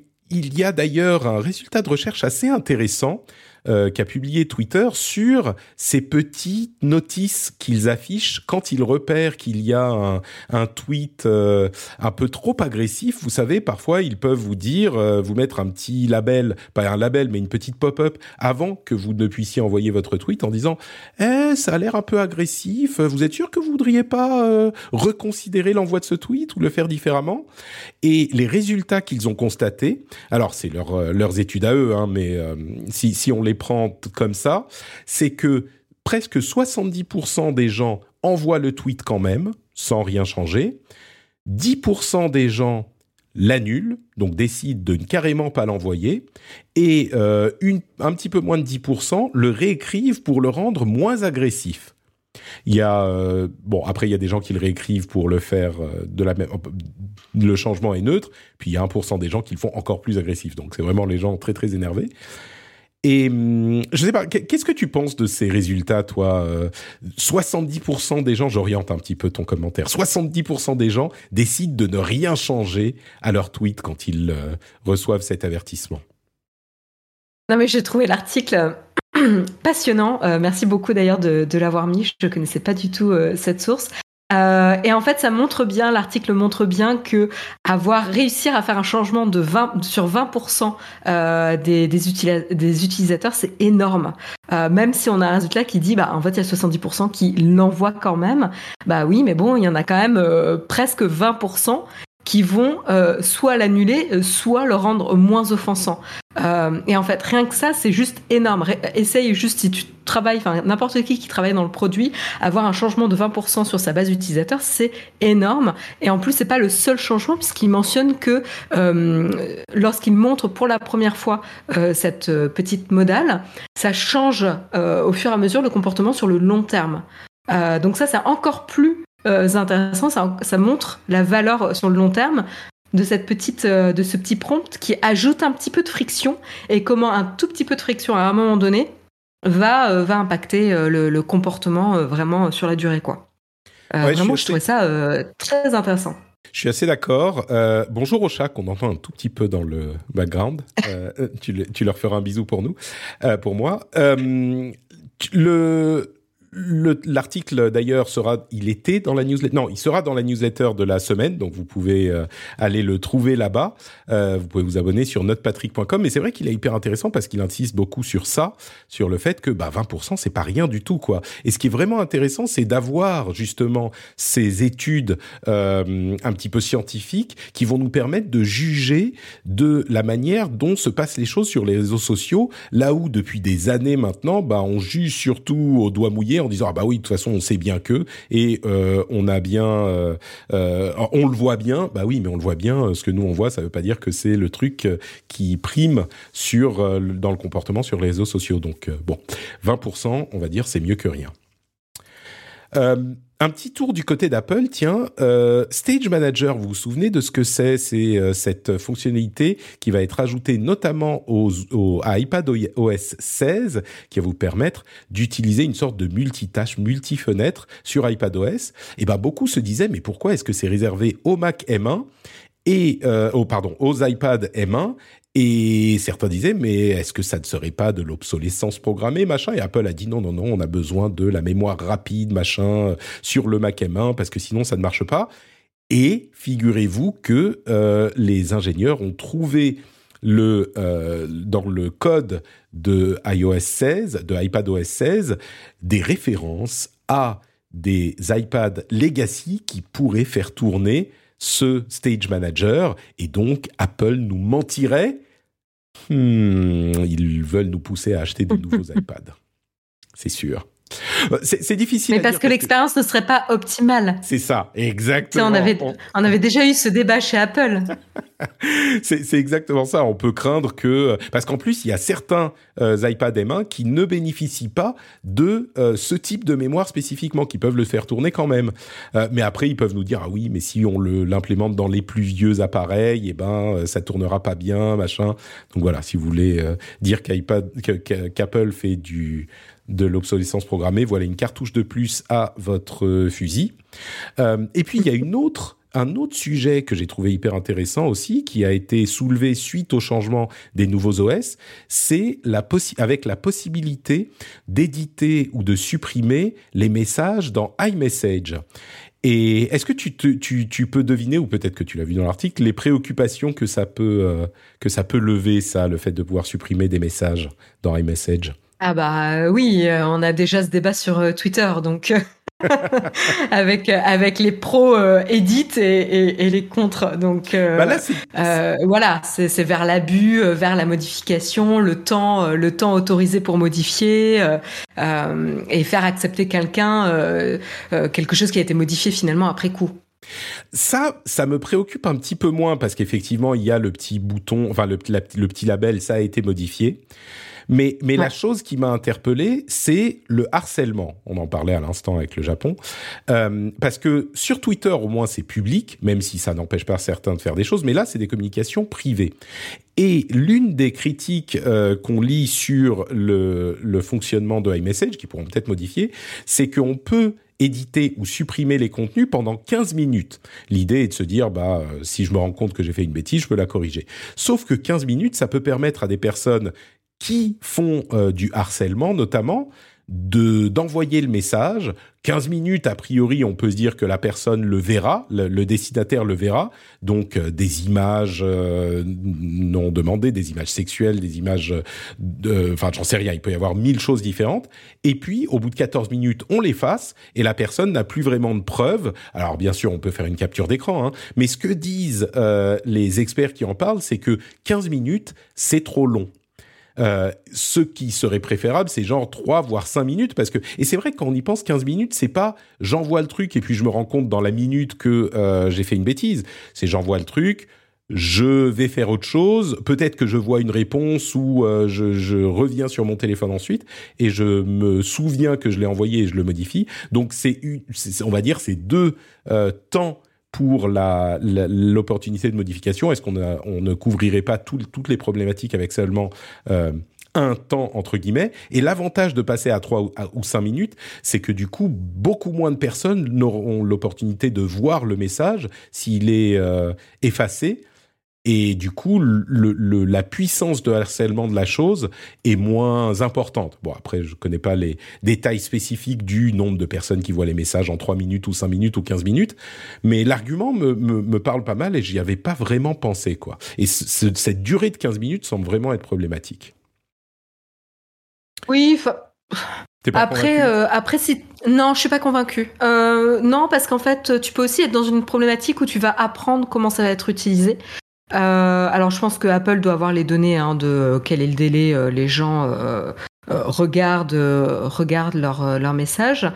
il y a d'ailleurs un résultat de recherche assez intéressant euh, qu'a publié Twitter sur ces petites notices qu'ils affichent quand ils repèrent qu'il y a un, tweet euh, un peu trop agressif. Vous savez, parfois ils peuvent vous dire, euh, vous mettre un petit label, pas un label, mais une petite pop-up avant que vous ne puissiez envoyer votre tweet en disant, eh, ça a l'air un peu agressif. Vous êtes sûr que vous voudriez pas reconsidérer l'envoi de ce tweet ou le faire différemment? Et les résultats qu'ils ont constatés, alors c'est leur, leurs études à eux, hein, mais si, si on les prend comme ça, c'est que presque 70% des gens envoient le tweet quand même, sans rien changer. 10% des gens l'annulent, donc décident de ne carrément pas l'envoyer, et euh, un petit peu moins de 10% le réécrivent pour le rendre moins agressif. Il y a euh, bon après il y a des gens qui le réécrivent pour le faire euh, de la même le changement est neutre, puis il y a 1% des gens qui le font encore plus agressif. Donc c'est vraiment les gens très très énervés. Et hum, je sais pas, qu'est-ce que tu penses de ces résultats, toi 70% euh, des gens, j'oriente un petit peu ton commentaire, 70% des gens décident de ne rien changer à leur tweet quand ils euh, reçoivent cet avertissement. Non mais j'ai trouvé l'article passionnant. Euh, merci beaucoup d'ailleurs de l'avoir mis. Je ne connaissais pas du tout cette source. Euh, et en fait, ça montre bien, l'article montre bien que avoir réussi à faire un changement de 20 sur 20% euh, des, utilisateurs, c'est énorme. Euh, même si on a un résultat qui dit, bah en fait, il y a 70% qui l'envoient quand même. Bah oui, mais bon, il y en a quand même euh, presque 20% qui vont euh, soit l'annuler, euh, soit le rendre moins offensant. Euh, et en fait, rien que ça, c'est juste énorme. essaye juste si tu travailles, enfin n'importe qui qui travaille dans le produit, avoir un changement de 20% sur sa base utilisateur, c'est énorme. Et en plus, c'est pas le seul changement puisqu'il mentionne que lorsqu'il montre pour la première fois cette petite modale, ça change au fur et à mesure le comportement sur le long terme. donc ça, c'est encore plus euh, intéressant. Ça, montre la valeur sur le long terme de cette petite, euh, de ce petit prompt qui ajoute un petit peu de friction et comment un tout petit peu de friction à un moment donné va, euh, va impacter le, comportement vraiment sur la durée, quoi. vraiment, je, trouvais ça très intéressant. Je suis assez d'accord. bonjour au chat qu'on entend un tout petit peu dans le background. tu, tu, leur feras un bisou pour nous, pour moi. le L'article d'ailleurs sera, il était dans la newsletter, non, il sera dans la newsletter de la semaine, donc vous pouvez euh, aller le trouver là-bas. Euh, vous pouvez vous abonner sur notepatrick.com, mais c'est vrai qu'il est hyper intéressant parce qu'il insiste beaucoup sur ça, sur le fait que bah 20% c'est pas rien du tout quoi. Et ce qui est vraiment intéressant, c'est d'avoir justement ces études euh, un petit peu scientifiques qui vont nous permettre de juger de la manière dont se passent les choses sur les réseaux sociaux, là où depuis des années maintenant, bah on juge surtout au doigt mouillé en disant ah bah oui de toute façon on sait bien que et euh, on a bien euh, euh, on le voit bien bah oui mais on le voit bien ce que nous on voit ça veut pas dire que c'est le truc qui prime sur dans le comportement sur les réseaux sociaux. Donc bon 20% on va dire c'est mieux que rien un petit tour du côté d'Apple, tiens, euh, Stage Manager, vous vous souvenez de ce que c'est C'est euh, cette fonctionnalité qui va être ajoutée notamment aux, au, à iPad OS 16, qui va vous permettre d'utiliser une sorte de multitâche, multi-fenêtre sur iPad OS. Et ben beaucoup se disaient, mais pourquoi est-ce que c'est réservé au Mac M1 et euh, oh, pardon aux iPad M1 et certains disaient, mais est-ce que ça ne serait pas de l'obsolescence programmée, machin? Et Apple a dit non, non, non, on a besoin de la mémoire rapide, machin, sur le Mac M1, parce que sinon ça ne marche pas. Et figurez-vous que euh, les ingénieurs ont trouvé le euh, dans le code de iOS 16, de iPadOS 16, des références à des iPad legacy qui pourraient faire tourner ce Stage Manager et donc Apple nous mentirait Hmm, ils veulent nous pousser à acheter de nouveaux iPads. C'est sûr. C'est difficile. Mais parce que l'expérience ne serait pas optimale. C'est ça, exactement. On avait, on avait déjà eu ce débat chez Apple. c'est exactement ça. On peut craindre que parce qu'en plus il y a certains euh, iPad M1 qui ne bénéficient pas de euh, ce type de mémoire spécifiquement, qui peuvent le faire tourner quand même. Euh, mais après ils peuvent nous dire ah oui, mais si on l'implémente dans les plus vieux appareils, et eh ben ça tournera pas bien, machin. Donc voilà, si vous voulez dire qu'Apple fait du de l'obsolescence programmée, voilà une cartouche de plus à votre fusil. et puis il y a une autre un autre sujet que j'ai trouvé hyper intéressant aussi, qui a été soulevé suite au changement des nouveaux OS, c'est la avec la possibilité d'éditer ou de supprimer les messages dans iMessage. Et est-ce que tu, peux deviner, ou peut-être que tu l'as vu dans l'article, les préoccupations que ça peut euh, que ça peut lever, ça, le fait de pouvoir supprimer des messages dans iMessage? Ah bah oui, euh, on a déjà ce débat sur euh, Twitter, donc avec avec les pros euh, edit et, et, les contre. Donc euh, bah euh, voilà, c'est vers l'abus, euh, vers la modification, le temps le temps autorisé pour modifier et faire accepter quelqu'un quelque chose qui a été modifié finalement après coup. Ça, ça me préoccupe un petit peu moins parce qu'effectivement, il y a le petit bouton, enfin le, le petit label, ça a été modifié. Mais, mais la chose qui m'a interpellé, c'est le harcèlement. On en parlait à l'instant avec le Japon. Euh, parce que sur Twitter, au moins, c'est public, même si ça n'empêche pas certains de faire des choses. Mais là, c'est des communications privées. Et l'une des critiques euh, qu'on lit sur le, le fonctionnement de iMessage, qui pourront peut-être modifier, c'est qu'on peut éditer ou supprimer les contenus pendant 15 minutes. L'idée est de se dire, bah, euh, si je me rends compte que j'ai fait une bêtise, je peux la corriger. Sauf que 15 minutes, ça peut permettre à des personnes qui font euh, du harcèlement notamment de d'envoyer le message. 15 minutes, a priori, on peut se dire que la personne le verra, le, destinataire le verra. Donc euh, des images euh, non demandées, des images sexuelles, des images, de, enfin j'en sais rien. Il peut y avoir mille choses différentes. Et puis au bout de 14 minutes, on l'efface et la personne n'a plus vraiment de preuves. Alors bien sûr, on peut faire une capture d'écran, hein, mais ce que disent les experts qui en parlent, c'est que 15 minutes, c'est trop long. Euh, ce qui serait préférable, c'est genre 3 voire 5 minutes parce que et c'est vrai que quand on y pense 15 minutes, c'est pas j'envoie le truc et puis je me rends compte dans la minute que euh, j'ai fait une bêtise. C'est j'envoie le truc, je vais faire autre chose, peut-être que je vois une réponse ou euh, je, reviens sur mon téléphone ensuite et je me souviens que je l'ai envoyé et je le modifie. Donc c'est on va dire c'est deux temps pour l'opportunité de modification. Est-ce qu'on on ne couvrirait pas toutes les problématiques avec seulement euh, un temps entre guillemets? Et l'avantage de passer à 3 ou 5 minutes, c'est que du coup, beaucoup moins de personnes n'auront l'opportunité de voir le message s'il est euh, effacé et du coup, le, la puissance de harcèlement de la chose est moins importante. Bon, après, je connais pas les détails spécifiques du nombre de personnes qui voient les messages en 3 minutes ou 5 minutes ou 15 minutes, mais l'argument me, me, me, parle pas mal et j'y avais pas vraiment pensé, quoi. Et cette durée de 15 minutes semble vraiment être problématique. Oui, après, euh, après si non, je suis pas convaincue. Euh, non, parce qu'en fait, tu peux aussi être dans une problématique où tu vas apprendre comment ça va être utilisé. Euh, alors, je pense que Apple doit avoir les données hein, de quel est le délai euh, les gens euh, regardent, regardent leur, message.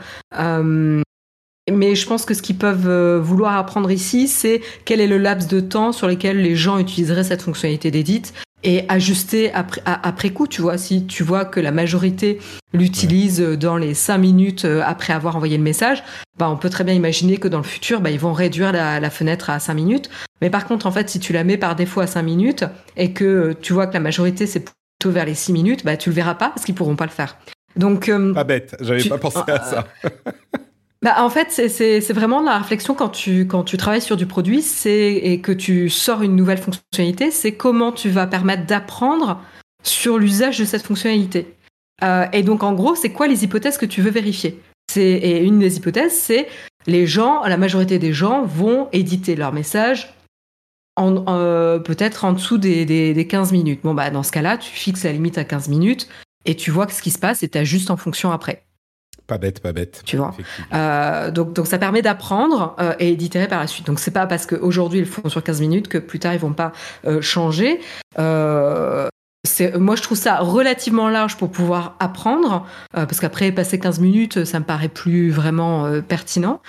mais je pense que ce qu'ils peuvent vouloir apprendre ici, c'est quel est le laps de temps sur lequel les gens utiliseraient cette fonctionnalité d'édite et ajuster après, après coup, tu vois. Si tu vois que la majorité l'utilise dans les cinq minutes euh, après avoir envoyé le message, bah, on peut très bien imaginer que dans le futur, bah, ils vont réduire la, la fenêtre à cinq minutes. Mais par contre, en fait, si tu la mets par défaut à cinq minutes et que tu vois que la majorité c'est plutôt vers les six minutes, bah, tu le verras pas parce qu'ils pourront pas le faire. Donc, euh, pas bête, j'avais pas pensé à ça. Bah, en fait, c'est vraiment la réflexion quand tu, quand tu travailles sur du produit et que tu sors une nouvelle fonctionnalité, c'est comment tu vas permettre d'apprendre sur l'usage de cette fonctionnalité. Euh, et donc, en gros, c'est quoi les hypothèses que tu veux vérifier? Et une des hypothèses, c'est les gens, la majorité des gens vont éditer leur message en, euh, peut-être en dessous des, des, des, 15 minutes. Bon, bah, dans ce cas-là, tu fixes la limite à 15 minutes et tu vois ce qui se passe et tu ajustes en fonction après. Pas bête, pas bête. Tu vois. Euh, donc, donc ça permet d'apprendre euh, et d'itérer par la suite. Donc c'est pas parce qu'aujourd'hui ils le font sur 15 minutes que plus tard ils vont pas euh, changer. Moi je trouve ça relativement large pour pouvoir apprendre parce qu'après passer 15 minutes ça me paraît plus vraiment pertinent.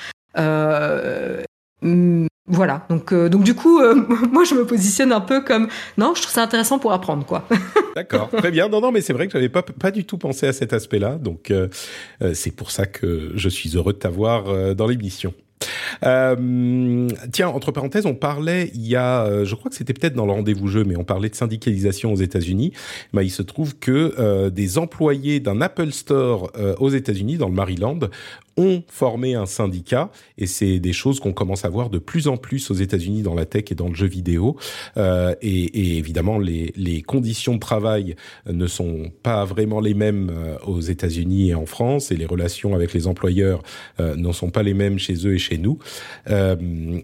Voilà, donc, euh, donc du coup, euh, moi je me positionne un peu comme non, je trouve ça intéressant pour apprendre quoi. D'accord, très bien. Non, non, mais c'est vrai que j'avais pas pas du tout pensé à cet aspect-là, donc euh, c'est pour ça que je suis heureux de t'avoir dans l'émission. Tiens, entre parenthèses, on parlait il y a, je crois que c'était peut-être dans le rendez-vous jeu, mais on parlait de syndicalisation aux États-Unis. Bah, il se trouve que des employés d'un Apple Store aux États-Unis, dans le Maryland, ont formé un syndicat et c'est des choses qu'on commence à voir de plus en plus aux États-Unis dans la tech et dans le jeu vidéo. Euh, et, évidemment, les, conditions de travail ne sont pas vraiment les mêmes euh, aux États-Unis et en France et les relations avec les employeurs euh, ne sont pas les mêmes chez eux et chez nous. Euh,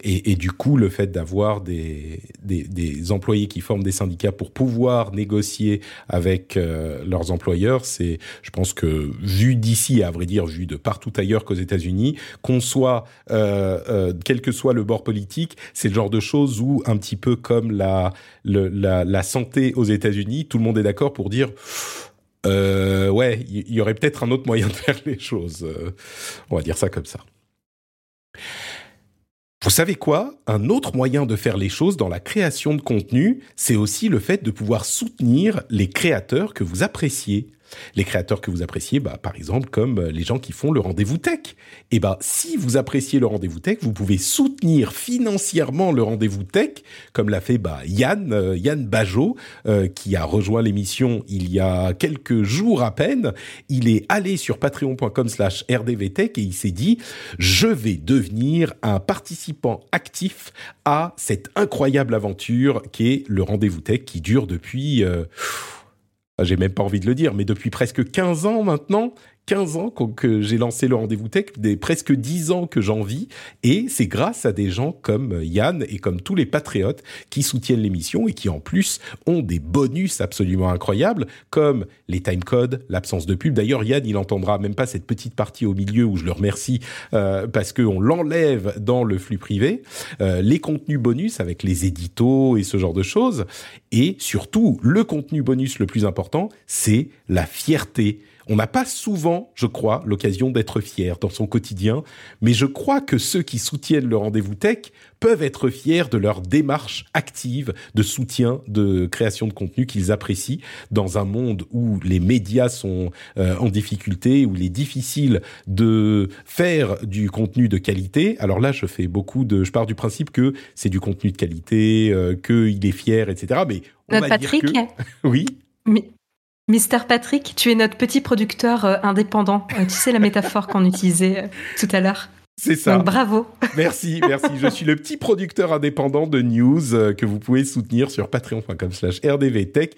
et, du coup, le fait d'avoir des, des, des, employés qui forment des syndicats pour pouvoir négocier avec leurs employeurs, c'est, je pense que vu d'ici, à vrai dire, vu de partout ailleurs qu'aux États-Unis, qu'on soit, euh, euh, quel que soit le bord politique, c'est le genre de choses où, un petit peu comme la, la, santé aux États-Unis, tout le monde est d'accord pour dire euh, ouais, il y, aurait peut-être un autre moyen de faire les choses. On va dire ça comme ça. Vous savez quoi? Un autre moyen de faire les choses dans la création de contenu, c'est aussi le fait de pouvoir soutenir les créateurs que vous appréciez. Les créateurs que vous appréciez, bah, par exemple, comme euh, les gens qui font le rendez-vous tech. Et bah, si vous appréciez le rendez-vous tech, vous pouvez soutenir financièrement le rendez-vous tech, comme l'a fait bah, Yann, euh, Yann Bajot, euh, qui a rejoint l'émission il y a quelques jours à peine. Il est allé sur patreon.com slash rdvtech et il s'est dit, je vais devenir un participant actif à cette incroyable aventure qui est le rendez-vous tech qui dure depuis... Euh, j'ai même pas envie de le dire, mais depuis presque 15 ans maintenant, 15 ans que j'ai lancé le rendez-vous tech, des presque 10 ans que j'en vis, et c'est grâce à des gens comme Yann et comme tous les patriotes qui soutiennent l'émission et qui en plus ont des bonus absolument incroyables, comme les timecodes, l'absence de pub. D'ailleurs, Yann, il entendra même pas cette petite partie au milieu où je le remercie euh, parce qu'on l'enlève dans le flux privé, euh, les contenus bonus avec les éditos et ce genre de choses, et surtout le contenu bonus le plus important, c'est la fierté on n'a pas souvent, je crois, l'occasion d'être fier dans son quotidien, mais je crois que ceux qui soutiennent le rendez-vous tech peuvent être fiers de leur démarche active de soutien de création de contenu qu'ils apprécient dans un monde où les médias sont euh, en difficulté, où il est difficile de faire du contenu de qualité. Alors là, je fais beaucoup de, je pars du principe que c'est du contenu de qualité, euh, qu'il est fier, etc. Mais on va Patrick, dire que... oui. Mister Patrick, tu es notre petit producteur euh, indépendant. Euh, tu sais la métaphore qu'on utilisait euh, tout à l'heure. C'est ça. Donc, bravo. Merci, merci. Je suis le petit producteur indépendant de news que vous pouvez soutenir sur patreon.com slash rdvtech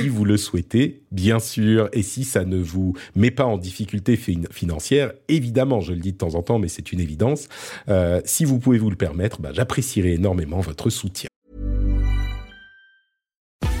si vous le souhaitez, bien sûr. Et si ça ne vous met pas en difficulté financière, évidemment, je le dis de temps en temps, mais c'est une évidence. si vous pouvez vous le permettre, bah, j'apprécierai énormément votre soutien.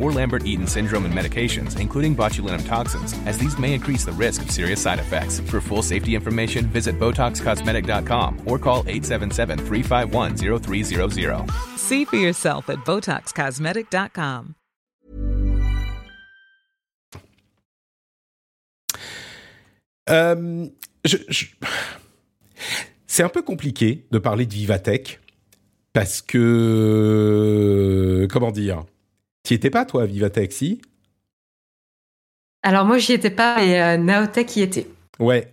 or Lambert-Eaton syndrome and medications, including botulinum toxins, as these may increase the risk of serious side effects. For full safety information, visit BotoxCosmetic.com or call 877-351-0300. See for yourself at BotoxCosmetic.com. Euh, je, je... C'est un peu compliqué de parler de Vivatech parce que comment dire Tu étais pas, toi, à Vivatech, si? Alors, moi, j'y étais pas, mais euh, Naotech y était. Ouais.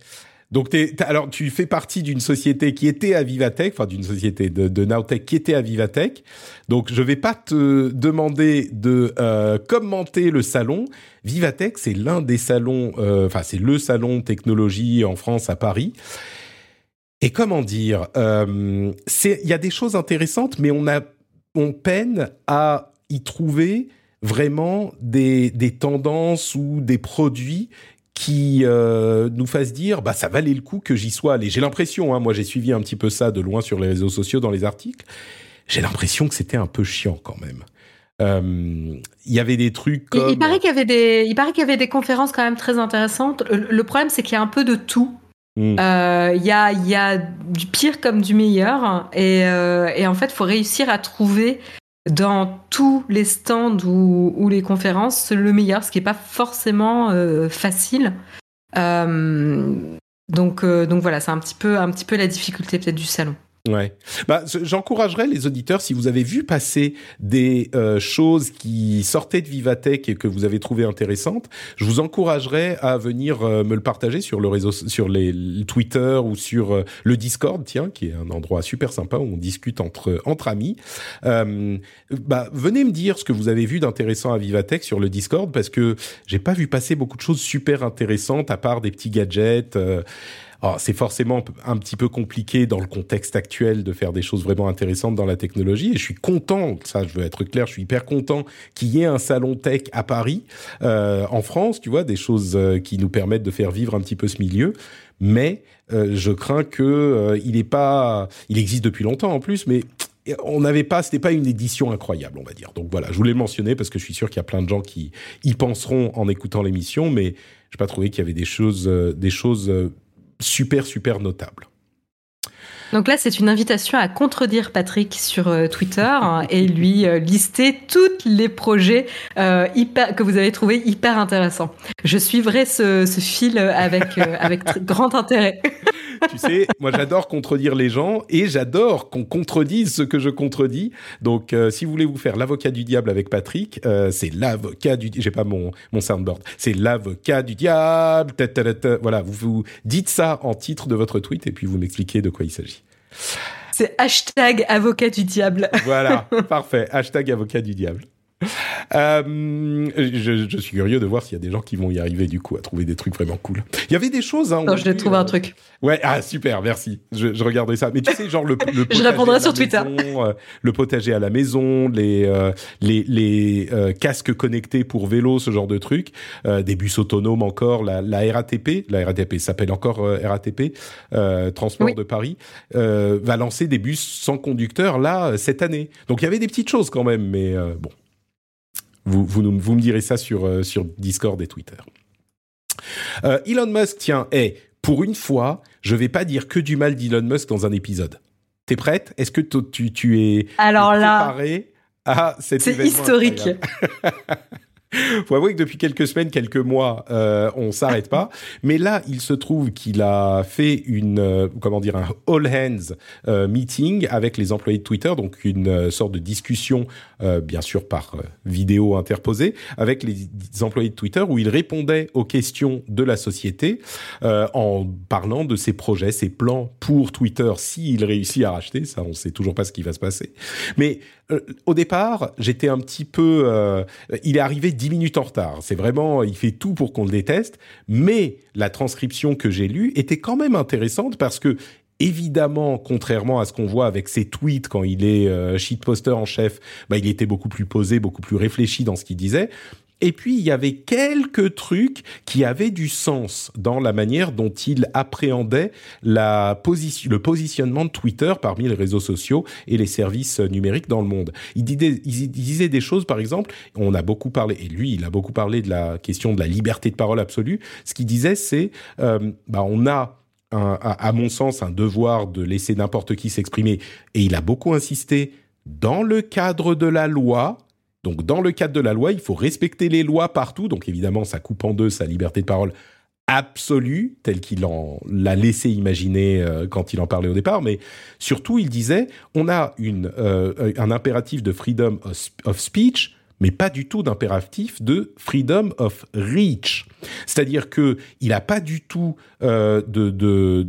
Donc, alors, tu fais partie d'une société qui était à Vivatech, enfin, d'une société de, de Naotech qui était à Vivatech. Donc, je vais pas te demander de euh, commenter le salon. Vivatech, c'est l'un des salons, euh, enfin, c'est le salon technologie en France à Paris. Et comment dire, euh, il y a des choses intéressantes, mais on a, on peine à y trouver vraiment des, des tendances ou des produits qui euh, nous fassent dire bah ça valait le coup que j'y sois allé. J'ai l'impression, hein, moi j'ai suivi un petit peu ça de loin sur les réseaux sociaux dans les articles. J'ai l'impression que c'était un peu chiant quand même. Euh, il y avait des trucs comme... Il, paraît qu'il y avait des, il paraît qu'il y avait des conférences quand même très intéressantes. Le, le problème c'est qu'il y a un peu de tout. Il y, a, y, a, du pire comme du meilleur. Et, et en fait, il faut réussir à trouver dans tous les stands ou, les conférences le meilleur, ce qui n'est pas forcément facile. donc, donc voilà, c'est un peu, un petit peu la difficulté peut-être du salon. Ouais. Bah, j'encouragerais les auditeurs si vous avez vu passer des euh, choses qui sortaient de Vivatech et que vous avez trouvées intéressantes, je vous encouragerais à venir euh, me le partager sur le réseau, sur les, Twitter ou sur euh, le Discord, tiens, qui est un endroit super sympa où on discute entre entre amis. bah, venez me dire ce que vous avez vu d'intéressant à Vivatech sur le Discord parce que j'ai pas vu passer beaucoup de choses super intéressantes à part des petits gadgets. Alors, c'est forcément un petit peu compliqué dans le contexte actuel de faire des choses vraiment intéressantes dans la technologie. Et je suis content, ça, je veux être clair, je suis hyper content qu'il y ait un salon tech à Paris, euh, en France, tu vois, des choses euh, qui nous permettent de faire vivre un petit peu ce milieu. Mais euh, je crains que euh, il est pas, il existe depuis longtemps en plus, mais on n'avait pas, c'était pas une édition incroyable, on va dire. Donc voilà, je voulais le mentionner parce que je suis sûr qu'il y a plein de gens qui y penseront en écoutant l'émission, mais je n'ai pas trouvé qu'il y avait des choses, des choses super, super notable. Donc là, c'est une invitation à contredire Patrick sur euh, Twitter hein, et lui euh, lister tous les projets euh, que vous avez trouvés hyper intéressants. Je suivrai ce, fil avec grand intérêt. tu sais, moi j'adore contredire les gens et j'adore qu'on contredise ce que je contredis. Donc si vous voulez vous faire l'avocat du diable avec Patrick, c'est l'avocat du j'ai pas mon mon soundboard, c'est l'avocat du diable. Voilà, vous vous dites ça en titre de votre tweet et puis vous m'expliquez de quoi il s'agit. C'est hashtag avocat du diable. Voilà, parfait. Hashtag avocat du diable. Euh, je, suis curieux de voir s'il y a des gens qui vont y arriver du coup à trouver des trucs vraiment cool. Il y avait des choses. Hein, non, je vais trouver un euh, truc. Ouais, ah super, merci. Je, je regarderai ça. Mais tu sais, genre le, le je répondrai sur Twitter. Euh, le potager à la maison, les euh, les, les casques connectés pour vélo, ce genre de trucs, des bus autonomes encore, la, la RATP, la RATP s'appelle encore RATP, Transport de Paris, va lancer des bus sans conducteur là cette année. Donc il y avait des petites choses quand même, mais bon. Vous, vous, vous, me direz ça sur, euh, sur Discord et Twitter. Euh, Elon Musk, tiens, hey, pour une fois, je vais pas dire que du mal d'Elon Musk dans un épisode. T'es prête? Est-ce que tu, tu es Alors préparé là, à C'est historique. faut avouer que depuis quelques semaines, quelques mois, euh, on s'arrête pas. Mais là, il se trouve qu'il a fait une, euh, comment dire, un all hands euh, meeting avec les employés de Twitter, donc une sorte de discussion, bien sûr par vidéo interposée, avec les employés de Twitter où il répondait aux questions de la société en parlant de ses projets, ses plans pour Twitter s'il réussit à racheter. Ça, on sait toujours pas ce qui va se passer. Mais au départ, j'étais un petit peu, il est arrivé dix minutes en retard. C'est vraiment, il fait tout pour qu'on le déteste. Mais la transcription que j'ai lue était quand même intéressante parce que Évidemment, contrairement à ce qu'on voit avec ses tweets quand il est euh, shitposter en chef, bah, il était beaucoup plus posé, beaucoup plus réfléchi dans ce qu'il disait. Et puis, il y avait quelques trucs qui avaient du sens dans la manière dont il appréhendait la position, le positionnement de Twitter parmi les réseaux sociaux et les services numériques dans le monde. Il disait, il disait des choses, par exemple, on a beaucoup parlé, et lui, il a beaucoup parlé de la question de la liberté de parole absolue. Ce qu'il disait, c'est, euh, bah, on a à mon sens, un devoir de laisser n'importe qui s'exprimer. Et il a beaucoup insisté dans le cadre de la loi, donc dans le cadre de la loi, il faut respecter les lois partout. Donc évidemment, ça coupe en deux sa liberté de parole absolue, telle qu'il l'a laissé imaginer euh, quand il en parlait au départ. Mais surtout, il disait, on a une, euh, un impératif de freedom of speech, mais pas du tout d'impératif de freedom of reach. C'est-à-dire que il n'a pas du tout euh, de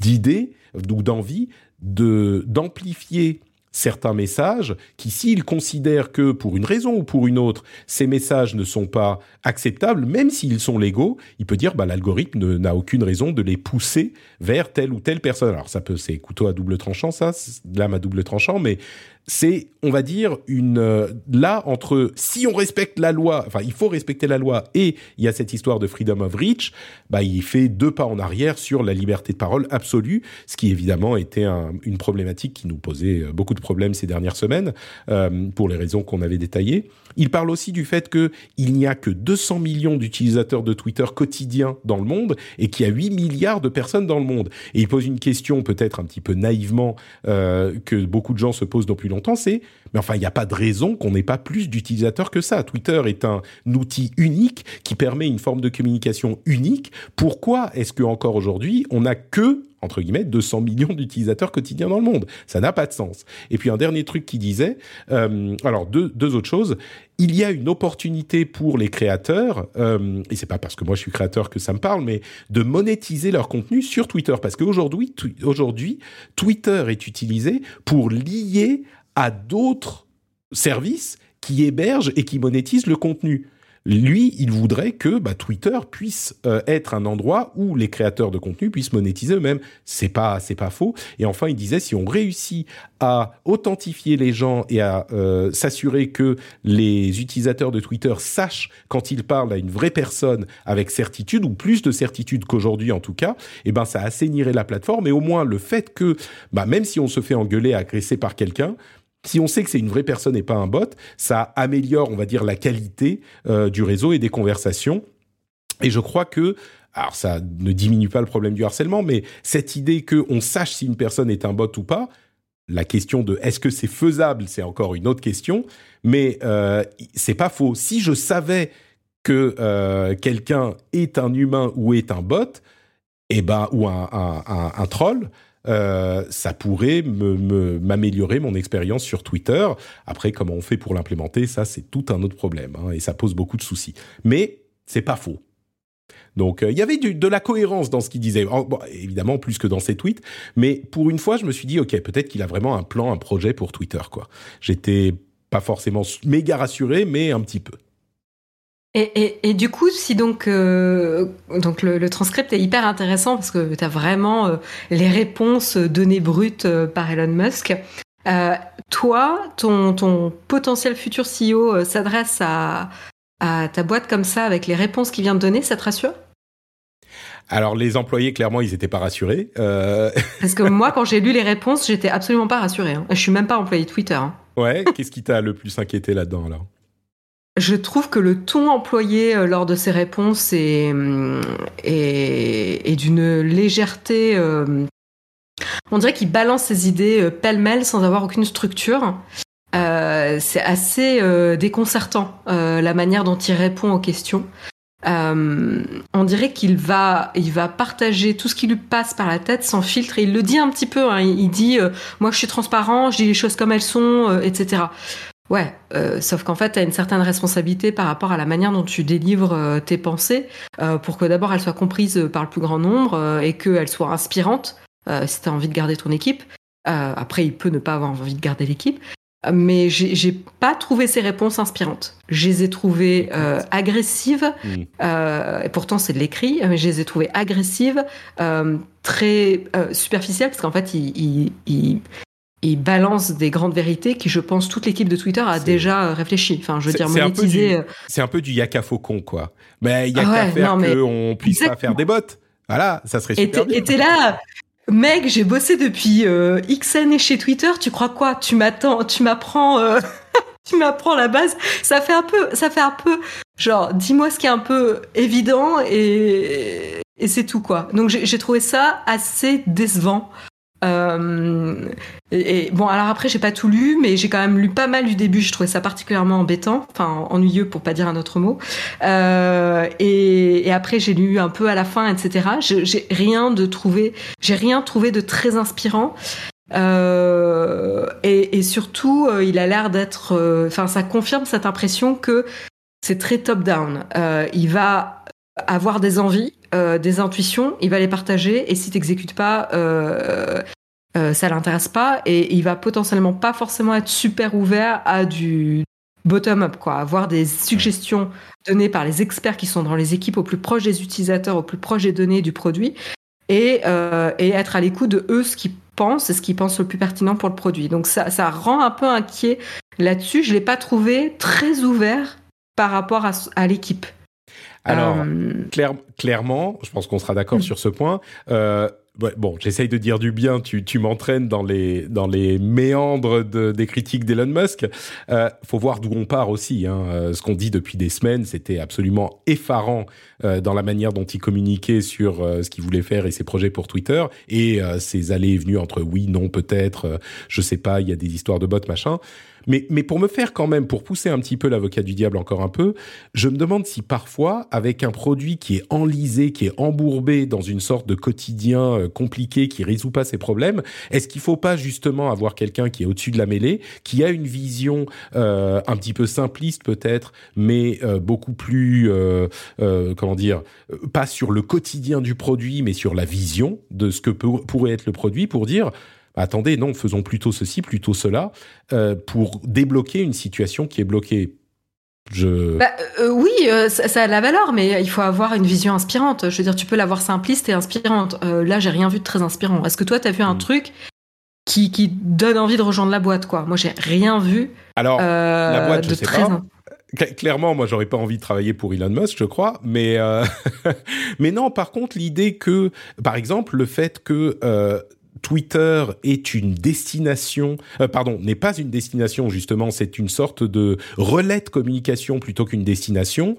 d'idée ou d'envie de d'amplifier certains messages qui, s'il considère que pour une raison ou pour une autre, ces messages ne sont pas acceptables, même s'ils sont légaux, il peut dire bah, l'algorithme n'a aucune raison de les pousser vers telle ou telle personne. Alors ça peut, c'est couteau à double tranchant, ça, lame à double tranchant, mais c'est, on va dire, une euh, là entre si on respecte la loi, enfin il faut respecter la loi et il y a cette histoire de freedom of reach, bah il fait deux pas en arrière sur la liberté de parole absolue, ce qui évidemment était une problématique qui nous posait euh, beaucoup de problèmes ces dernières semaines euh, pour les raisons qu'on avait détaillées. Il parle aussi du fait que il n'y a que 200 millions d'utilisateurs de Twitter quotidiens dans le monde et qu'il y a 8 milliards de personnes dans le monde. Et il pose une question peut-être un petit peu naïvement euh, que beaucoup de gens se posent depuis longtemps, c'est mais enfin il n'y a pas de raison qu'on n'ait pas plus d'utilisateurs que ça. Twitter est un outil unique qui permet une forme de communication unique. Pourquoi est-ce que encore aujourd'hui on n'a que entre guillemets 200 millions d'utilisateurs quotidiens dans le monde? Ça n'a pas de sens. Et puis un dernier truc qui disait, euh, alors deux, autres choses. Il y a une opportunité pour les créateurs, euh, et c'est pas parce que moi je suis créateur que ça me parle, mais de monétiser leur contenu sur Twitter, parce qu'aujourd'hui, aujourd'hui, Twitter est utilisé pour lier à d'autres services qui hébergent et qui monétisent le contenu. Lui, il voudrait que bah, Twitter puisse euh, être un endroit où les créateurs de contenu puissent monétiser eux-mêmes. C'est pas, c'est pas faux. Et enfin, il disait si on réussit à authentifier les gens et à euh, s'assurer que les utilisateurs de Twitter sachent quand ils parlent à une vraie personne avec certitude ou plus de certitude qu'aujourd'hui en tout cas, eh ben ça assainirait la plateforme. Et au moins le fait que, bah, même si on se fait engueuler, agresser par quelqu'un, si on sait que c'est une vraie personne et pas un bot, ça améliore, on va dire, la qualité euh, du réseau et des conversations. Et je crois que, alors ça ne diminue pas le problème du harcèlement, mais cette idée que on sache si une personne est un bot ou pas, la question de est-ce que c'est faisable, c'est encore une autre question, mais euh, c'est pas faux. Si je savais que euh, quelqu'un est un humain ou est un bot, eh ben ou un, troll, euh, ça pourrait m'améliorer mon expérience sur Twitter. Après, comment on fait pour l'implémenter, ça c'est tout un autre problème hein, et ça pose beaucoup de soucis. Mais c'est pas faux. Donc euh, il y avait de la cohérence dans ce qu'il disait, évidemment plus que dans ses tweets, mais pour une fois je me suis dit ok peut-être qu'il a vraiment un plan, un projet pour Twitter. J'étais pas forcément méga rassuré, mais un petit peu. Et, du coup, si donc, euh, donc le, transcript est hyper intéressant parce que tu as vraiment euh, les réponses données brutes euh, par Elon Musk. toi, ton, ton potentiel futur CEO s'adresse à, à ta boîte comme ça avec les réponses qu'il vient de donner, ça te rassure? Alors les employés, clairement, ils n'étaient pas rassurés. Parce que moi, quand j'ai lu les réponses, j'étais absolument pas rassuré. Hein. Je suis même pas employé Twitter. Hein. Ouais. Qu'est-ce qui t'a le plus inquiété là-dedans alors? Je trouve que le ton employé euh, lors de ces réponses est, hum, est, d'une légèreté. Euh, on dirait qu'il balance ses idées euh, pêle-mêle sans avoir aucune structure. c'est assez déconcertant la manière dont il répond aux questions. on dirait qu'il va, il va partager tout ce qui lui passe par la tête sans filtre. Et il le dit un petit peu. Hein. il, dit, moi je suis transparent, je dis les choses comme elles sont, etc. Ouais, euh, sauf qu'en fait, tu as une certaine responsabilité par rapport à la manière dont tu délivres euh, tes pensées euh, pour que d'abord elles soient comprises par le plus grand nombre et qu'elles soient inspirantes si tu as envie de garder ton équipe. après, il peut ne pas avoir envie de garder l'équipe. Mais j'ai pas trouvé ces réponses inspirantes. Je les ai trouvées agressives, et pourtant c'est de l'écrit, mais je les ai trouvées agressives, très superficielles, parce qu'en fait, il, il, il balance des grandes vérités qui, je pense, toute l'équipe de Twitter a déjà euh, réfléchi. Enfin, je veux dire, monétiser. Euh, c'est un peu du yaka faucon, quoi. Mais il y a qu'à faire qu'on puisse pas faire des bots. Voilà, ça serait super. Et t'es là, mec, j'ai bossé depuis euh, X années chez Twitter. Tu crois quoi? Tu m'attends, tu m'apprends, tu m'apprends la base. Ça fait un peu, ça fait un peu, genre, dis-moi ce qui est un peu évident et, et c'est tout quoi. Donc j'ai trouvé ça assez décevant. Euh, et, bon, alors après, j'ai pas tout lu, mais j'ai quand même lu pas mal du début. Je trouvais ça particulièrement embêtant, enfin ennuyeux pour pas dire un autre mot. Euh, et, après, j'ai lu un peu à la fin, etc. J'ai rien de trouvé, j'ai rien trouvé de très inspirant. Euh, et, surtout, il a l'air d'être, enfin, ça confirme cette impression que c'est très top-down. il va avoir des envies, des intuitions, il va les partager et si t'exécutes pas, euh, ça l'intéresse pas et il va potentiellement pas forcément être super ouvert à du bottom-up, quoi, avoir des suggestions données par les experts qui sont dans les équipes au plus proche des utilisateurs, au plus proche des données du produit et, et être à l'écoute de eux, ce qui pense et ce qu'il pense le plus pertinent pour le produit. Donc ça, ça rend un peu inquiet là-dessus. Je l'ai pas trouvé très ouvert par rapport à, l'équipe. Alors, euh, clairement, je pense qu'on sera d'accord mm. sur ce point. Euh, bon, j'essaye de dire du bien, tu, tu m'entraînes dans les, dans les méandres de, des critiques d'Elon Musk. Euh, faut voir d'où on part aussi. Hein. Euh, ce qu'on dit depuis des semaines, c'était absolument effarant euh, dans la manière dont il communiquait sur euh, ce qu'il voulait faire et ses projets pour Twitter et ses allées et venues entre oui, non, peut-être, je sais pas, il y a des histoires de bots, machin. Mais, mais pour me faire quand même, pour pousser un petit peu l'avocat du diable encore un peu, je me demande si parfois, avec un produit qui est enlisé, qui est embourbé dans une sorte de quotidien euh, compliqué, qui résout pas ses problèmes, est-ce qu'il faut pas justement avoir quelqu'un qui est au-dessus de la mêlée, qui a une vision euh, un petit peu simpliste peut-être, mais euh, beaucoup plus, euh, euh comment dire, pas sur le quotidien du produit, mais sur la vision de ce que pourrait être le produit, pour dire attendez, non, faisons plutôt ceci, plutôt cela, euh, pour débloquer une situation qui est bloquée. Je... Bah, euh, oui, euh, ça, a de la valeur, mais il faut avoir une vision inspirante. Je veux dire, tu peux l'avoir simpliste et inspirante. là, j'ai rien vu de très inspirant. Est-ce que toi, tu as vu un hmm. truc qui, qui, donne envie de rejoindre la boîte, quoi? Moi, j'ai rien vu. Alors, la boîte, je sais pas. Clairement, moi, j'aurais pas envie de travailler pour Elon Musk, je crois, mais mais non. Par contre, l'idée que, par exemple, le fait que Twitter est une destination, euh, pardon, n'est pas une destination justement, c'est une sorte de relais de communication plutôt qu'une destination.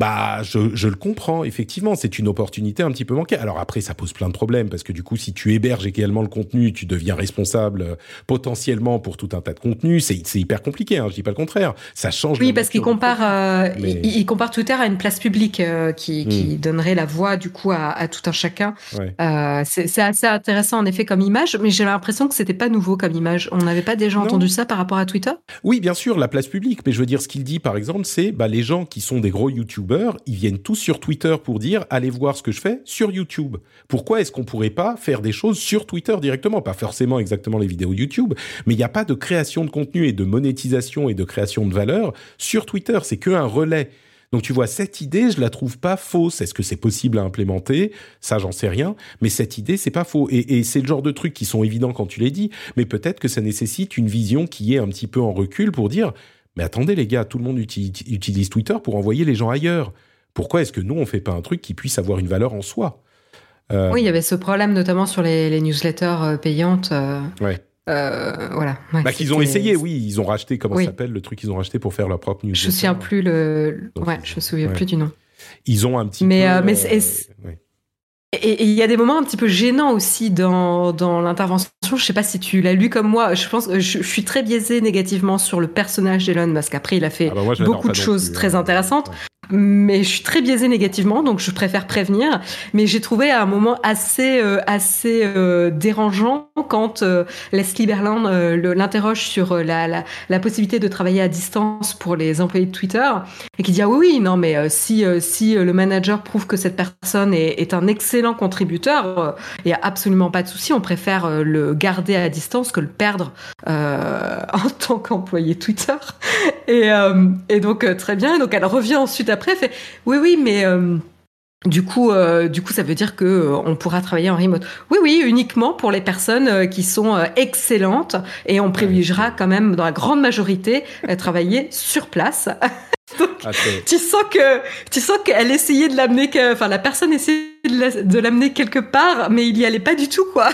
Bah, je, je, le comprends, effectivement, c'est une opportunité un petit peu manquée. Alors après, ça pose plein de problèmes, parce que du coup, si tu héberges également le contenu, tu deviens responsable euh, potentiellement pour tout un tas de contenus. C'est hyper compliqué, hein, je dis pas le contraire. Ça change. Oui, parce qu'il compare, euh, il, compare Twitter à une place publique euh, qui, qui hmm. donnerait la voix, du coup, à, à tout un chacun. C'est assez intéressant, en effet, comme image, mais j'ai l'impression que c'était pas nouveau comme image. On n'avait pas déjà entendu ça par rapport à Twitter? Oui, bien sûr, la place publique, mais je veux dire, ce qu'il dit, par exemple, c'est bah, les gens qui sont des gros YouTubers ils viennent tous sur Twitter pour dire allez voir ce que je fais sur YouTube. Pourquoi est-ce qu'on pourrait pas faire des choses sur Twitter directement? Pas forcément exactement les vidéos YouTube, mais il n'y a pas de création de contenu et de monétisation et de création de valeur sur Twitter. C'est que un relais. Donc tu vois, cette idée, je la trouve pas fausse. Est-ce que c'est possible à implémenter? Ça, j'en sais rien. Mais cette idée, c'est pas faux. Et, et c'est le genre de trucs qui sont évidents quand tu les dis. Mais peut-être que ça nécessite une vision qui est un petit peu en recul pour dire, mais attendez les gars, tout le monde utilise Twitter pour envoyer les gens ailleurs. Pourquoi est-ce que nous, on fait pas un truc qui puisse avoir une valeur en soi? Euh, Oui, il y avait ce problème notamment sur les, newsletters euh, payantes. Euh, ouais. voilà. bah, qu'ils ont essayé, oui. Ils ont racheté, comment ça s'appelle, le truc qu'ils ont racheté pour faire leur propre newsletter. Je me souviens plus le. ouais, je me souviens plus du nom. Ils ont un petit mais, peu. mais et il y a des moments un petit peu gênants aussi dans, dans l'intervention. Je sais pas si tu l'as lu comme moi. Je pense je, je suis très biaisé négativement sur le personnage d'Elon parce qu'après il a fait ah bah beaucoup de choses très hein. intéressantes mais je suis très biaisée négativement, donc je préfère prévenir. Mais j'ai trouvé à un moment assez euh, assez euh, dérangeant quand euh, Leslie Berlin euh, l'interroge sur la, la, la, possibilité de travailler à distance pour les employés de Twitter et qui dit ah oui oui non mais si si le manager prouve que cette personne est, est un excellent contributeur, il y a absolument pas de souci. On préfère le garder à distance que le perdre en tant qu'employé Twitter. Et, et donc très bien. Donc elle revient ensuite après fait oui oui mais euh, du coup, euh, du coup, ça veut dire que euh, on pourra travailler en remote. Oui, oui, uniquement pour les personnes qui sont excellentes et on privilégiera quand même, dans la grande majorité, travailler sur place. Ah, tu sens que tu sens qu'elle essayait de l'amener, enfin la personne essayait de l'amener quelque part, mais il y allait pas du tout, quoi.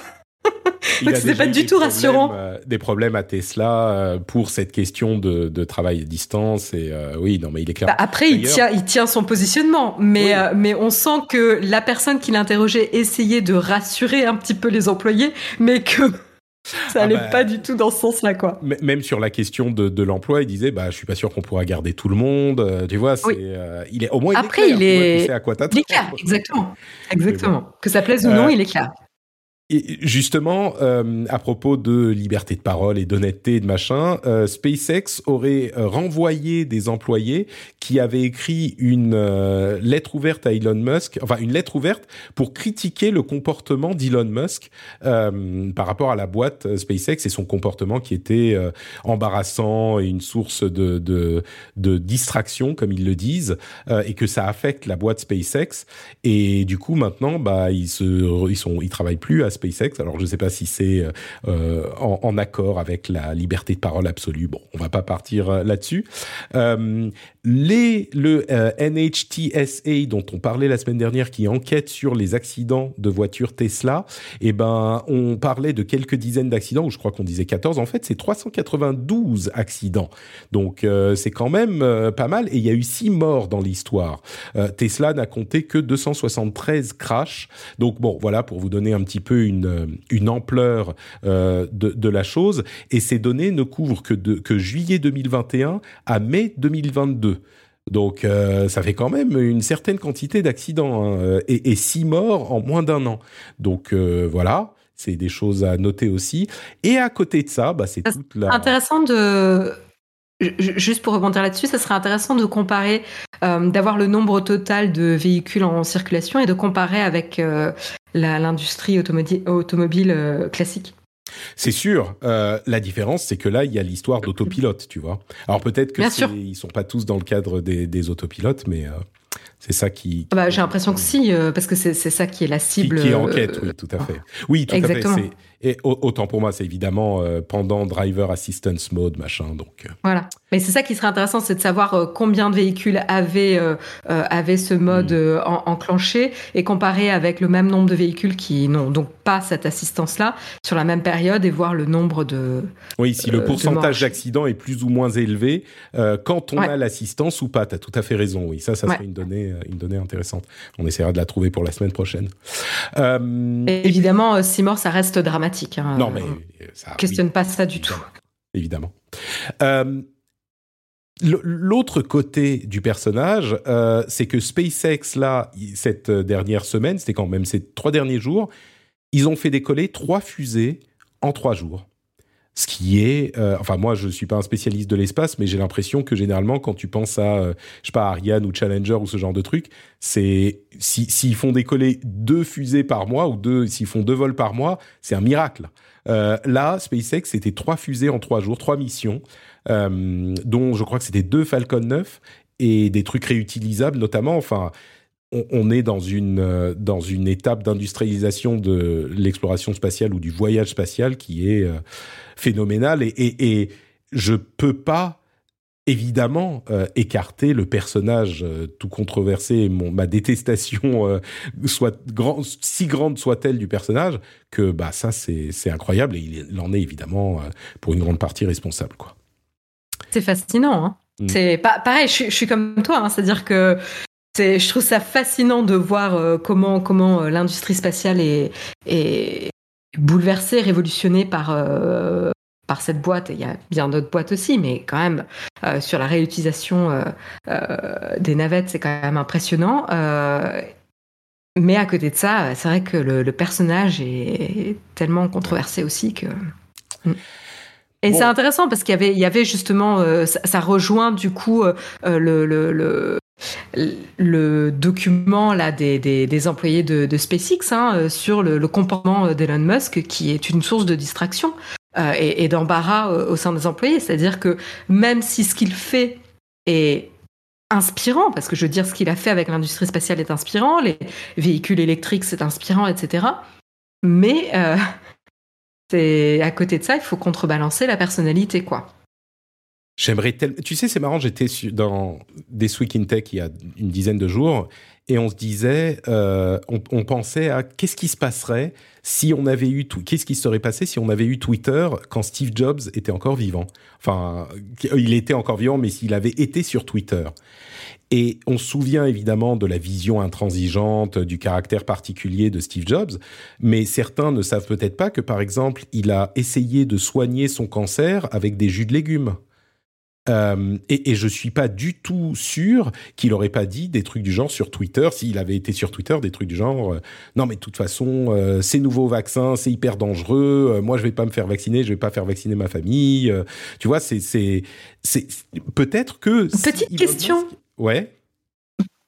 Donc c'était pas du tout rassurant. Euh, des problèmes à Tesla euh, pour cette question de, de, travail à distance et euh, oui non mais il est clair. Bah, après il tient il tient son positionnement mais mais on sent que la personne qui l'interrogeait essayait de rassurer un petit peu les employés mais que ça allait ah bah, pas du tout dans ce sens-là, quoi. Même sur la question de, de l'emploi, il disait, bah, je suis pas sûr qu'on pourra garder tout le monde. tu vois, c'est, il est au moins. Après, il est, clair, il est clair, exactement, exactement. Que ça plaise ou non, il est clair. Et justement, euh, à propos de liberté de parole et d'honnêteté et de machin, euh, SpaceX aurait euh, renvoyé des employés qui avaient écrit une lettre ouverte à Elon Musk, enfin une lettre ouverte pour critiquer le comportement d'Elon Musk par rapport à la boîte SpaceX et son comportement qui était embarrassant et une source de, distraction, comme ils le disent, et que ça affecte la boîte SpaceX. Et du coup, maintenant, bah, ils se, ils sont, ils travaillent plus SpaceX. Alors je ne sais pas si c'est en, en, accord avec la liberté de parole absolue. Bon, on va pas partir là-dessus. Les le NHTSA dont on parlait la semaine dernière, qui enquête sur les accidents de voitures Tesla, eh ben on parlait de quelques dizaines d'accidents, ou je crois qu'on disait 14. En fait, c'est 392 accidents. Donc c'est quand même pas mal. Et il y a eu six morts dans l'histoire. Tesla n'a compté que 273 crashs. Donc bon, voilà pour vous donner un petit peu une, une ampleur euh, de, de, la chose. Et ces données ne couvrent que, de, que juillet 2021 à mai 2022. Donc euh, ça fait quand même une certaine quantité d'accidents hein, et, et, six morts en moins d'un an. Donc euh, voilà, c'est des choses à noter aussi. Et à côté de ça, bah, c'est toute la... Intéressant de Juste pour rebondir là-dessus, ça serait intéressant de comparer, euh, d'avoir le nombre total de véhicules en circulation et de comparer avec euh, l'industrie automobile, euh, classique. C'est sûr. Euh, la différence, c'est que là, il y a l'histoire d'autopilote, tu vois. Alors peut-être que ils sont pas tous dans le cadre des, des autopilotes, mais euh, c'est ça qui. Ah bah, J'ai l'impression que si, euh, parce que c'est ça qui est la cible. Qui, qui est en quête, oui, tout à fait. Oui, tout Exactement. à fait. Et autant pour moi, c'est évidemment euh, pendant Driver Assistance Mode, machin. Donc. Euh. Voilà. Mais c'est ça qui serait intéressant, c'est de savoir euh, combien de véhicules avaient, euh, avaient ce mode mmh. en, enclenché et comparer avec le même nombre de véhicules qui n'ont donc pas cette assistance-là sur la même période et voir le nombre de. Oui, si le pourcentage d'accidents est plus ou moins élevé quand on ouais. a l'assistance ou pas. Tu as tout à fait raison. Oui, ça, ça serait ouais. une, donnée, une donnée intéressante. On essaiera de la trouver pour la semaine prochaine. Et évidemment, six morts, ça reste dramatique. Hein. Non, mais ça. Questionne oui, pas ça du tout. Évidemment. Euh, L'autre côté du personnage, euh, c'est que SpaceX, là, cette dernière semaine, c'était quand même ces trois derniers jours, ils ont fait décoller trois fusées en trois jours. Ce qui est, euh, enfin moi je suis pas un spécialiste de l'espace, mais j'ai l'impression que généralement quand tu penses à, euh, je sais pas, Ariane ou Challenger ou ce genre de truc, c'est s'ils si, font décoller deux fusées par mois ou deux, s'ils font deux vols par mois, c'est un miracle. Euh, là, SpaceX, c'était trois fusées en trois jours, trois missions, euh, dont je crois que c'était deux Falcon 9 et des trucs réutilisables notamment. Enfin, on, est dans une, euh, dans une étape d'industrialisation de l'exploration spatiale ou du voyage spatial qui est euh, phénoménale et, et, et je peux pas évidemment euh, écarter le personnage euh, tout controversé et mon, ma détestation euh, soit grand, si grande soit-elle du personnage que bah ça c'est incroyable et il, en est évidemment pour une grande partie responsable quoi. C'est fascinant hein. mm. C'est pas pareil, je, je, suis comme toi, hein, c'est-à-dire que je trouve ça fascinant de voir comment comment l'industrie spatiale est, est bouleversée, révolutionnée par par cette boîte, il y a bien d'autres boîtes aussi, mais quand même, euh, sur la réutilisation euh, euh, des navettes, c'est quand même impressionnant. Euh, mais à côté de ça, c'est vrai que le, le, personnage est tellement controversé aussi que. Mm. Et bon. c'est intéressant parce qu'il y avait, il y avait justement, euh, ça, ça, rejoint du coup le, le, le le document là des, des, employés de, SpaceX hein, sur le, comportement d'Elon Musk qui est une source de distraction euh, et, d'embarras au, au sein des employés. C'est-à-dire que même si ce qu'il fait est inspirant, parce que je veux dire, ce qu'il a fait avec l'industrie spatiale est inspirant, les véhicules électriques c'est inspirant, etc. Mais euh, c'est à côté de ça, il faut contrebalancer la personnalité, quoi. J'aimerais tellement. Tu sais, c'est marrant, j'étais dans des Week in Tech il y a une dizaine de jours et on se disait, euh, on, on, pensait à qu'est-ce qui se passerait si on avait eu qu'est-ce qui serait passé si on avait eu Twitter quand Steve Jobs était encore vivant. Enfin, il était encore vivant, mais s'il avait été sur Twitter. Et on se souvient évidemment de la vision intransigeante, du caractère particulier de Steve Jobs, mais certains ne savent peut-être pas que, par exemple, il a essayé de soigner son cancer avec des jus de légumes. Euh, et, et, je suis pas du tout sûr qu'il aurait pas dit des trucs du genre sur Twitter s'il avait été sur Twitter des trucs du genre euh, non mais de toute façon euh, ces nouveaux vaccins c'est hyper dangereux euh, moi je vais pas me faire vacciner je vais pas faire vacciner ma famille tu vois c'est c'est c'est peut-être que petite si question. Ouais.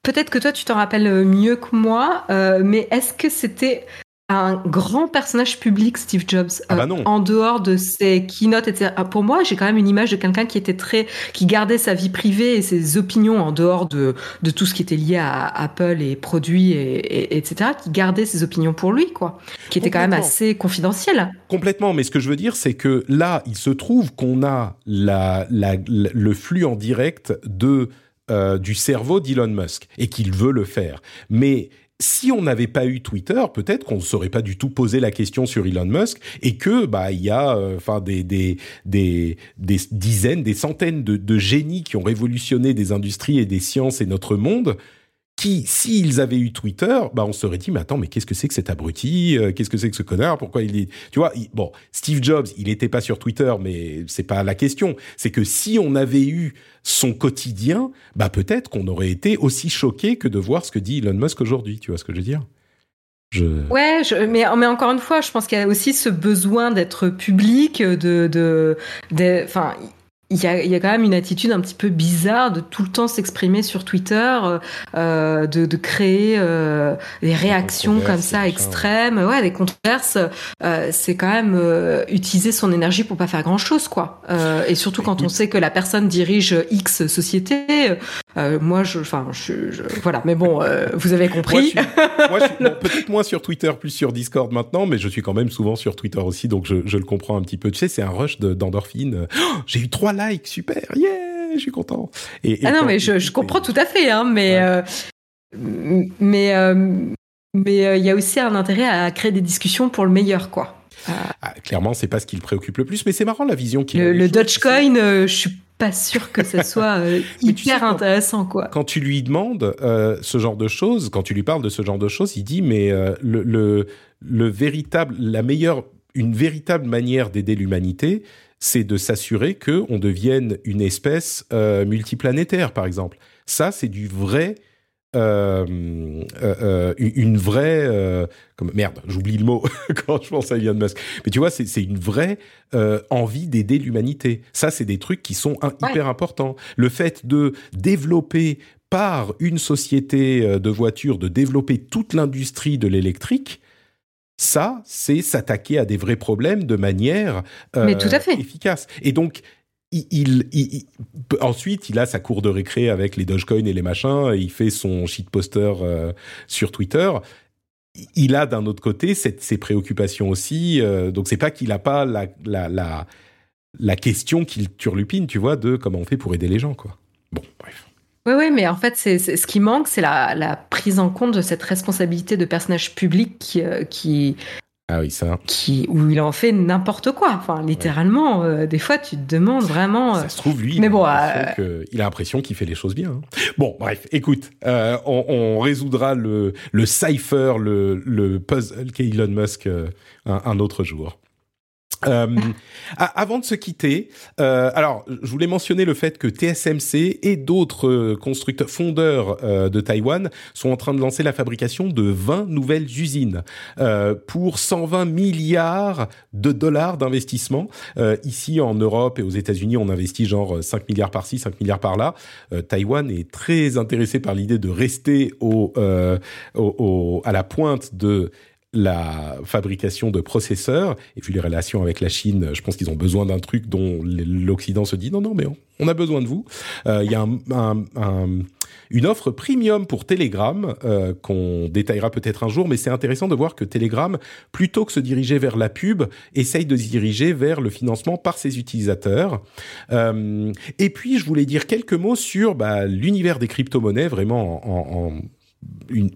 Peut-être que toi tu t'en rappelles mieux que moi mais est-ce que c'était un grand personnage public, Steve Jobs. Ah bah non. en dehors de ses keynotes, etc. Pour moi, j'ai quand même une image de quelqu'un qui était très, qui gardait sa vie privée et ses opinions en dehors de, de tout ce qui était lié à Apple et produits et, et- etc. Qui gardait ses opinions pour lui, quoi. Qui était quand même assez confidentiel. Complètement, mais ce que je veux dire, c'est que là, il se trouve qu'on a la, la- la- le flux en direct de euh, du cerveau d'Elon Musk et qu'il veut le faire. Mais si on n'avait pas eu Twitter, peut-être qu'on ne serait pas du tout posé la question sur Elon Musk et que bah il y a euh, enfin des, des des des dizaines, des centaines de, de génies qui ont révolutionné des industries et des sciences et notre monde qui, s'ils avaient eu Twitter, bah on se serait dit, mais attends, mais qu'est-ce que c'est que cet abruti Euh, Qu'est-ce que c'est que ce connard Pourquoi il est... Tu vois, bon, Steve Jobs, il n'était pas sur Twitter, mais c'est pas la question. C'est que si on avait eu son quotidien, bah peut-être qu'on aurait été aussi choqué que de voir ce que dit Elon Musk aujourd'hui. Tu vois ce que je veux dire? Ouais, mais, mais encore une fois, je pense qu'il y a aussi ce besoin d'être public, de, de- enfin, il y a, il y a quand même une attitude un petit peu bizarre de tout le temps s'exprimer sur Twitter, euh, de, de créer euh, des réactions comme ça extrêmes, ouais, des controverses. Euh, c'est quand même euh, utiliser son énergie pour pas faire grand chose, quoi. Euh, et surtout quand on sait que la personne dirige X société. Euh, moi, je, enfin, je, je- voilà. Mais bon, euh, vous avez Moi, compris. je suis, moi, je suis- peut-être moins sur Twitter, plus sur Discord maintenant, mais je suis quand même souvent sur Twitter aussi, donc je, je le comprends un petit peu. Tu sais, c'est un rush de- d'endorphine. Oh, J'ai eu trois likes, super, yeah, je suis content. Et, et Ah non, mais je, je comprends tout à fait, hein, mais Ouais. euh, mais euh, mais euh, il y a aussi un intérêt à créer des discussions pour le meilleur, quoi. Ah, clairement, c'est pas ce qui le préoccupe le plus, mais c'est marrant la vision qu'il a Le, le Dogecoin, je suis pas sûr que ce soit euh, Mais tu sais, hyper quand- intéressant, quoi. quand tu lui demandes euh, ce genre de choses, quand tu lui parles de ce genre de choses, il dit mais euh, le, le, le véritable, la meilleure, une véritable manière d'aider l'humanité, c'est de s'assurer que on devienne une espèce euh, multiplanétaire, par exemple. Ça, c'est du vrai. euh, euh, une vraie comme merde j'oublie le mot quand je pense à Elon Musk mais tu vois c'est une vraie envie d'aider l'humanité ça c'est des trucs qui sont un- Ouais. hyper importants le fait de développer par une société de voitures de développer toute l'industrie de l'électrique ça c'est s'attaquer à des vrais problèmes de manière euh, Mais tout à fait. efficace et donc il, il- il- ensuite, il a sa cour de récré avec les Dogecoin et les machins. et il fait son shitposter euh, sur Twitter. Il a d'un autre côté cette, ses préoccupations aussi. euh, donc c'est pas qu'il a pas la, la, la, la question qu'il turlupine, tu vois, de comment on fait pour aider les gens, quoi. Bon, bref. Oui, oui, mais en fait, c'est c'est- ce qui manque, c'est la, la prise en compte de cette responsabilité de personnage public qui, euh, qui, Ah oui, ça. qui où il en fait n'importe quoi. Enfin, littéralement, euh, des fois, tu te demandes vraiment. euh, Ça se trouve, lui, mais il, bon, a il a l'impression qu'il fait les choses bien. hein. Bon, bref, écoute, euh, on, on résoudra le, le cipher, le, le puzzle qu'est Elon Musk euh, un, un autre jour. Euh, avant de se quitter, euh, alors je voulais mentionner le fait que TSMC et d'autres euh, constructeurs fondeurs euh, de Taïwan sont en train de lancer la fabrication de 20 nouvelles usines euh, pour 120 milliards de dollars d'investissement. Euh, ici en Europe et aux États-Unis, on investit genre 5 milliards par-ci, 5 milliards par-là. Taïwan est très intéressé par l'idée de rester au, au- au- à la pointe de la fabrication de processeurs et puis les relations avec la Chine, je pense qu'ils ont besoin d'un truc dont l'Occident se dit non non mais on, a besoin de vous. Euh, Il y a un, un- un- une offre premium pour Telegram euh, qu'on détaillera peut-être un jour, mais c'est intéressant de voir que Telegram, plutôt que se diriger vers la pub, essaye de se diriger vers le financement par ses utilisateurs. Euh, et puis je voulais dire quelques mots sur bah, l'univers des crypto-monnaies, vraiment en, en-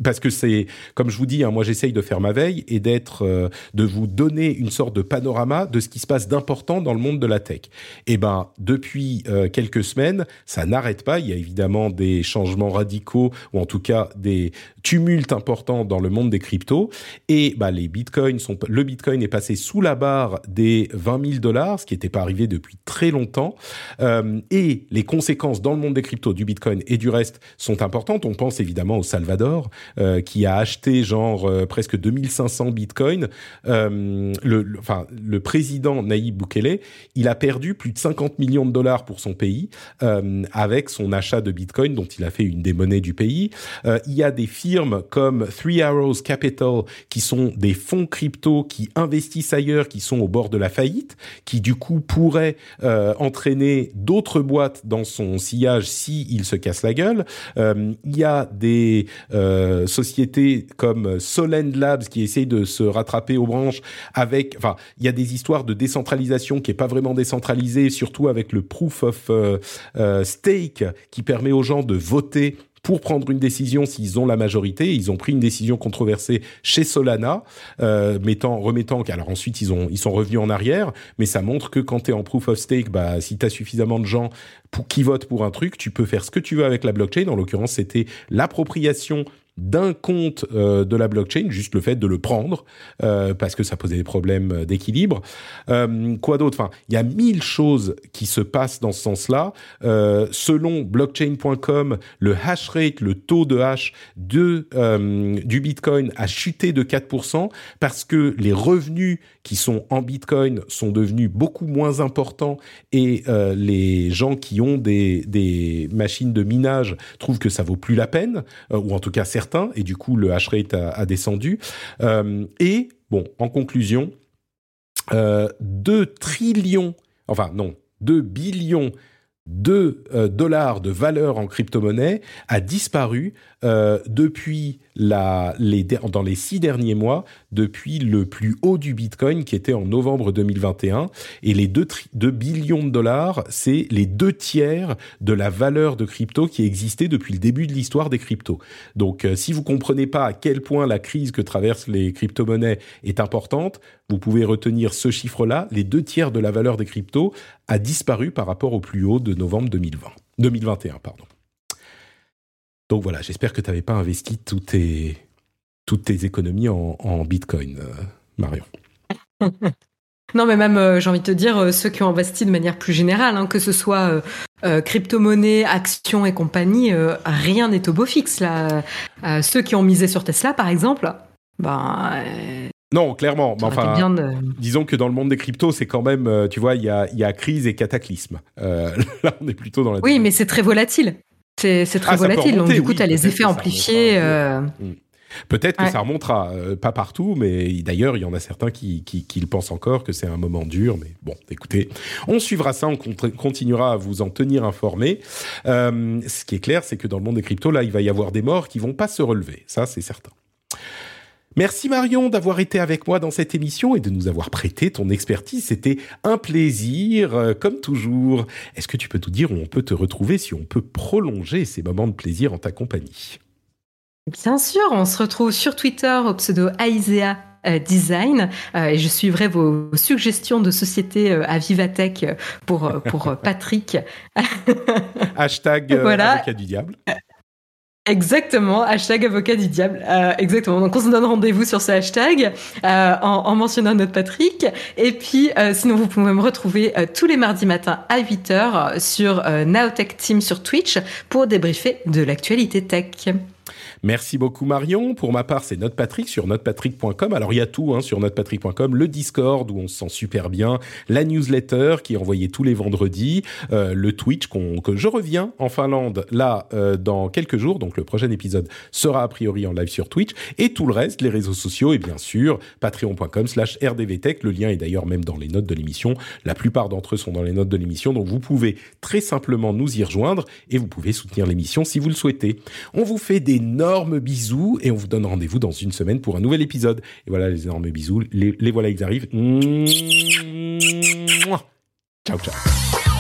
parce que c'est, comme je vous dis, hein, moi j'essaye de faire ma veille et d'être, euh, de vous donner une sorte de panorama de ce qui se passe d'important dans le monde de la tech. Et ben, depuis euh, quelques semaines, ça n'arrête pas. Il y a évidemment des changements radicaux ou en tout cas des tumultes importants dans le monde des cryptos. Et bah, les bitcoins sont, le bitcoin est passé sous la barre des 20 000 dollars, ce qui n'était pas arrivé depuis très longtemps. Euh, et les conséquences dans le monde des cryptos, du bitcoin et du reste sont importantes. On pense évidemment au salvage Salvador, qui a acheté genre presque 2500 bitcoins. le, le, enfin, le président Nayib Bukele, il a perdu plus de 50 millions de dollars pour son pays avec son achat de bitcoin, dont il a fait une des monnaies du pays. il y a des firmes comme Three Arrows Capital qui sont des fonds crypto qui investissent ailleurs, qui sont au bord de la faillite, qui du coup pourraient euh, entraîner d'autres boîtes dans son sillage si se casse la gueule. Euh, il y a des euh, sociétés comme Solend Labs qui essayent de se rattraper aux branches avec, enfin, il y a des histoires de décentralisation qui est pas vraiment décentralisée, surtout avec le proof of stake qui permet aux gens de voter pour prendre une décision s'ils ont la majorité. Ils ont pris une décision controversée chez Solana, euh, mettant, remettant. Alors ensuite ils ont ils sont revenus en arrière, mais ça montre que quand tu es en proof of stake, bah si tu as suffisamment de gens qui votent pour un truc, tu peux faire ce que tu veux avec la blockchain. En l'occurrence, c'était l'appropriation d'un compte euh, de la blockchain, juste le fait de le prendre, euh, parce que ça posait des problèmes d'équilibre. Euh, quoi d'autre? Enfin, il y a mille choses qui se passent dans ce sens-là. Selon blockchain.com, le hash rate, le taux de hash du Bitcoin a chuté de 4% parce que les revenus qui sont en Bitcoin sont devenus beaucoup moins importants et les gens qui ont des, machines de minage trouvent que ça vaut plus la peine, ou en tout cas et du coup le hash rate a, descendu. Euh, et bon, en conclusion, 2 euh, trillions, enfin non, 2 billions de euh, dollars de valeur en crypto-monnaie a disparu depuis la, dans les six derniers mois depuis le plus haut du Bitcoin qui était en novembre 2021. Et les 2, 2 billions de dollars, c'est les deux tiers de la valeur de crypto qui existait depuis le début de l'histoire des cryptos. Donc euh, si vous comprenez pas à quel point la crise que traversent les crypto-monnaies est importante, vous pouvez retenir ce chiffre-là. Les deux tiers de la valeur des cryptos a disparu par rapport au plus haut de novembre 2020. 2021, pardon. Donc voilà, j'espère que tu n'avais pas investi toutes tes, toutes tes économies en, Bitcoin, euh, Marion. Non, mais même, euh, j'ai envie de te dire, euh, ceux qui ont investi de manière plus générale, hein, que ce soit crypto-monnaie, actions et compagnie, rien n'est au beau fixe. Là. ceux qui ont misé sur Tesla, par exemple, ben. non, clairement. Mais enfin, disons que dans le monde des cryptos, c'est quand même, tu vois, il y a, y a, crise et cataclysme. là, on est plutôt dans la. Oui, mais c'est très volatile. C'est très ah, volatile, donc du coup, tu as les effets amplifiés. Euh. Peut-être que ça remontera, euh, pas partout, mais d'ailleurs, il y en a certains qui, qui, le pensent encore, que c'est un moment dur. Mais bon, écoutez, on suivra ça, on continuera à vous en tenir informé. Euh, ce qui est clair, c'est que dans le monde des cryptos, là, il va y avoir des morts qui vont pas se relever. Ça, c'est certain. Merci Marion d'avoir été avec moi dans cette émission et de nous avoir prêté ton expertise. C'était un plaisir, euh, comme toujours. Est-ce que tu peux nous dire où on peut te retrouver si on peut prolonger ces moments de plaisir en ta compagnie? Bien sûr, on se retrouve sur Twitter au pseudo Aisea euh, Design euh, et je suivrai vos suggestions de société à Vivatech pour, pour Patrick. Hashtag voilà. avocat du diable. Exactement, hashtag avocat du diable. Euh, exactement. Donc on se donne rendez-vous sur ce hashtag euh, en, en, mentionnant notre Patrick. Et puis euh, sinon vous pouvez me retrouver euh, tous les mardis matins à 8h sur euh, Naotech Team sur Twitch pour débriefer de l'actualité tech. Merci beaucoup Marion. Pour ma part, c'est Patrick sur notepatrick.com. Alors il y a tout hein, sur notepatrick.com, le Discord où on se sent super bien, la newsletter qui est envoyée tous les vendredis, euh, le Twitch que je reviens en Finlande là euh, dans quelques jours. Donc le prochain épisode sera a priori en live sur Twitch et tout le reste, les réseaux sociaux et bien sûr patreon.com/slash rdvtech. Le lien est d'ailleurs même dans les notes de l'émission. La plupart d'entre eux sont dans les notes de l'émission, donc vous pouvez très simplement nous y rejoindre et vous pouvez soutenir l'émission si vous le souhaitez. On vous fait des énormes bisous et on vous donne rendez-vous dans une semaine pour un nouvel épisode. Et voilà les énormes bisous, les, les voilà ils arrivent. Ciao ciao.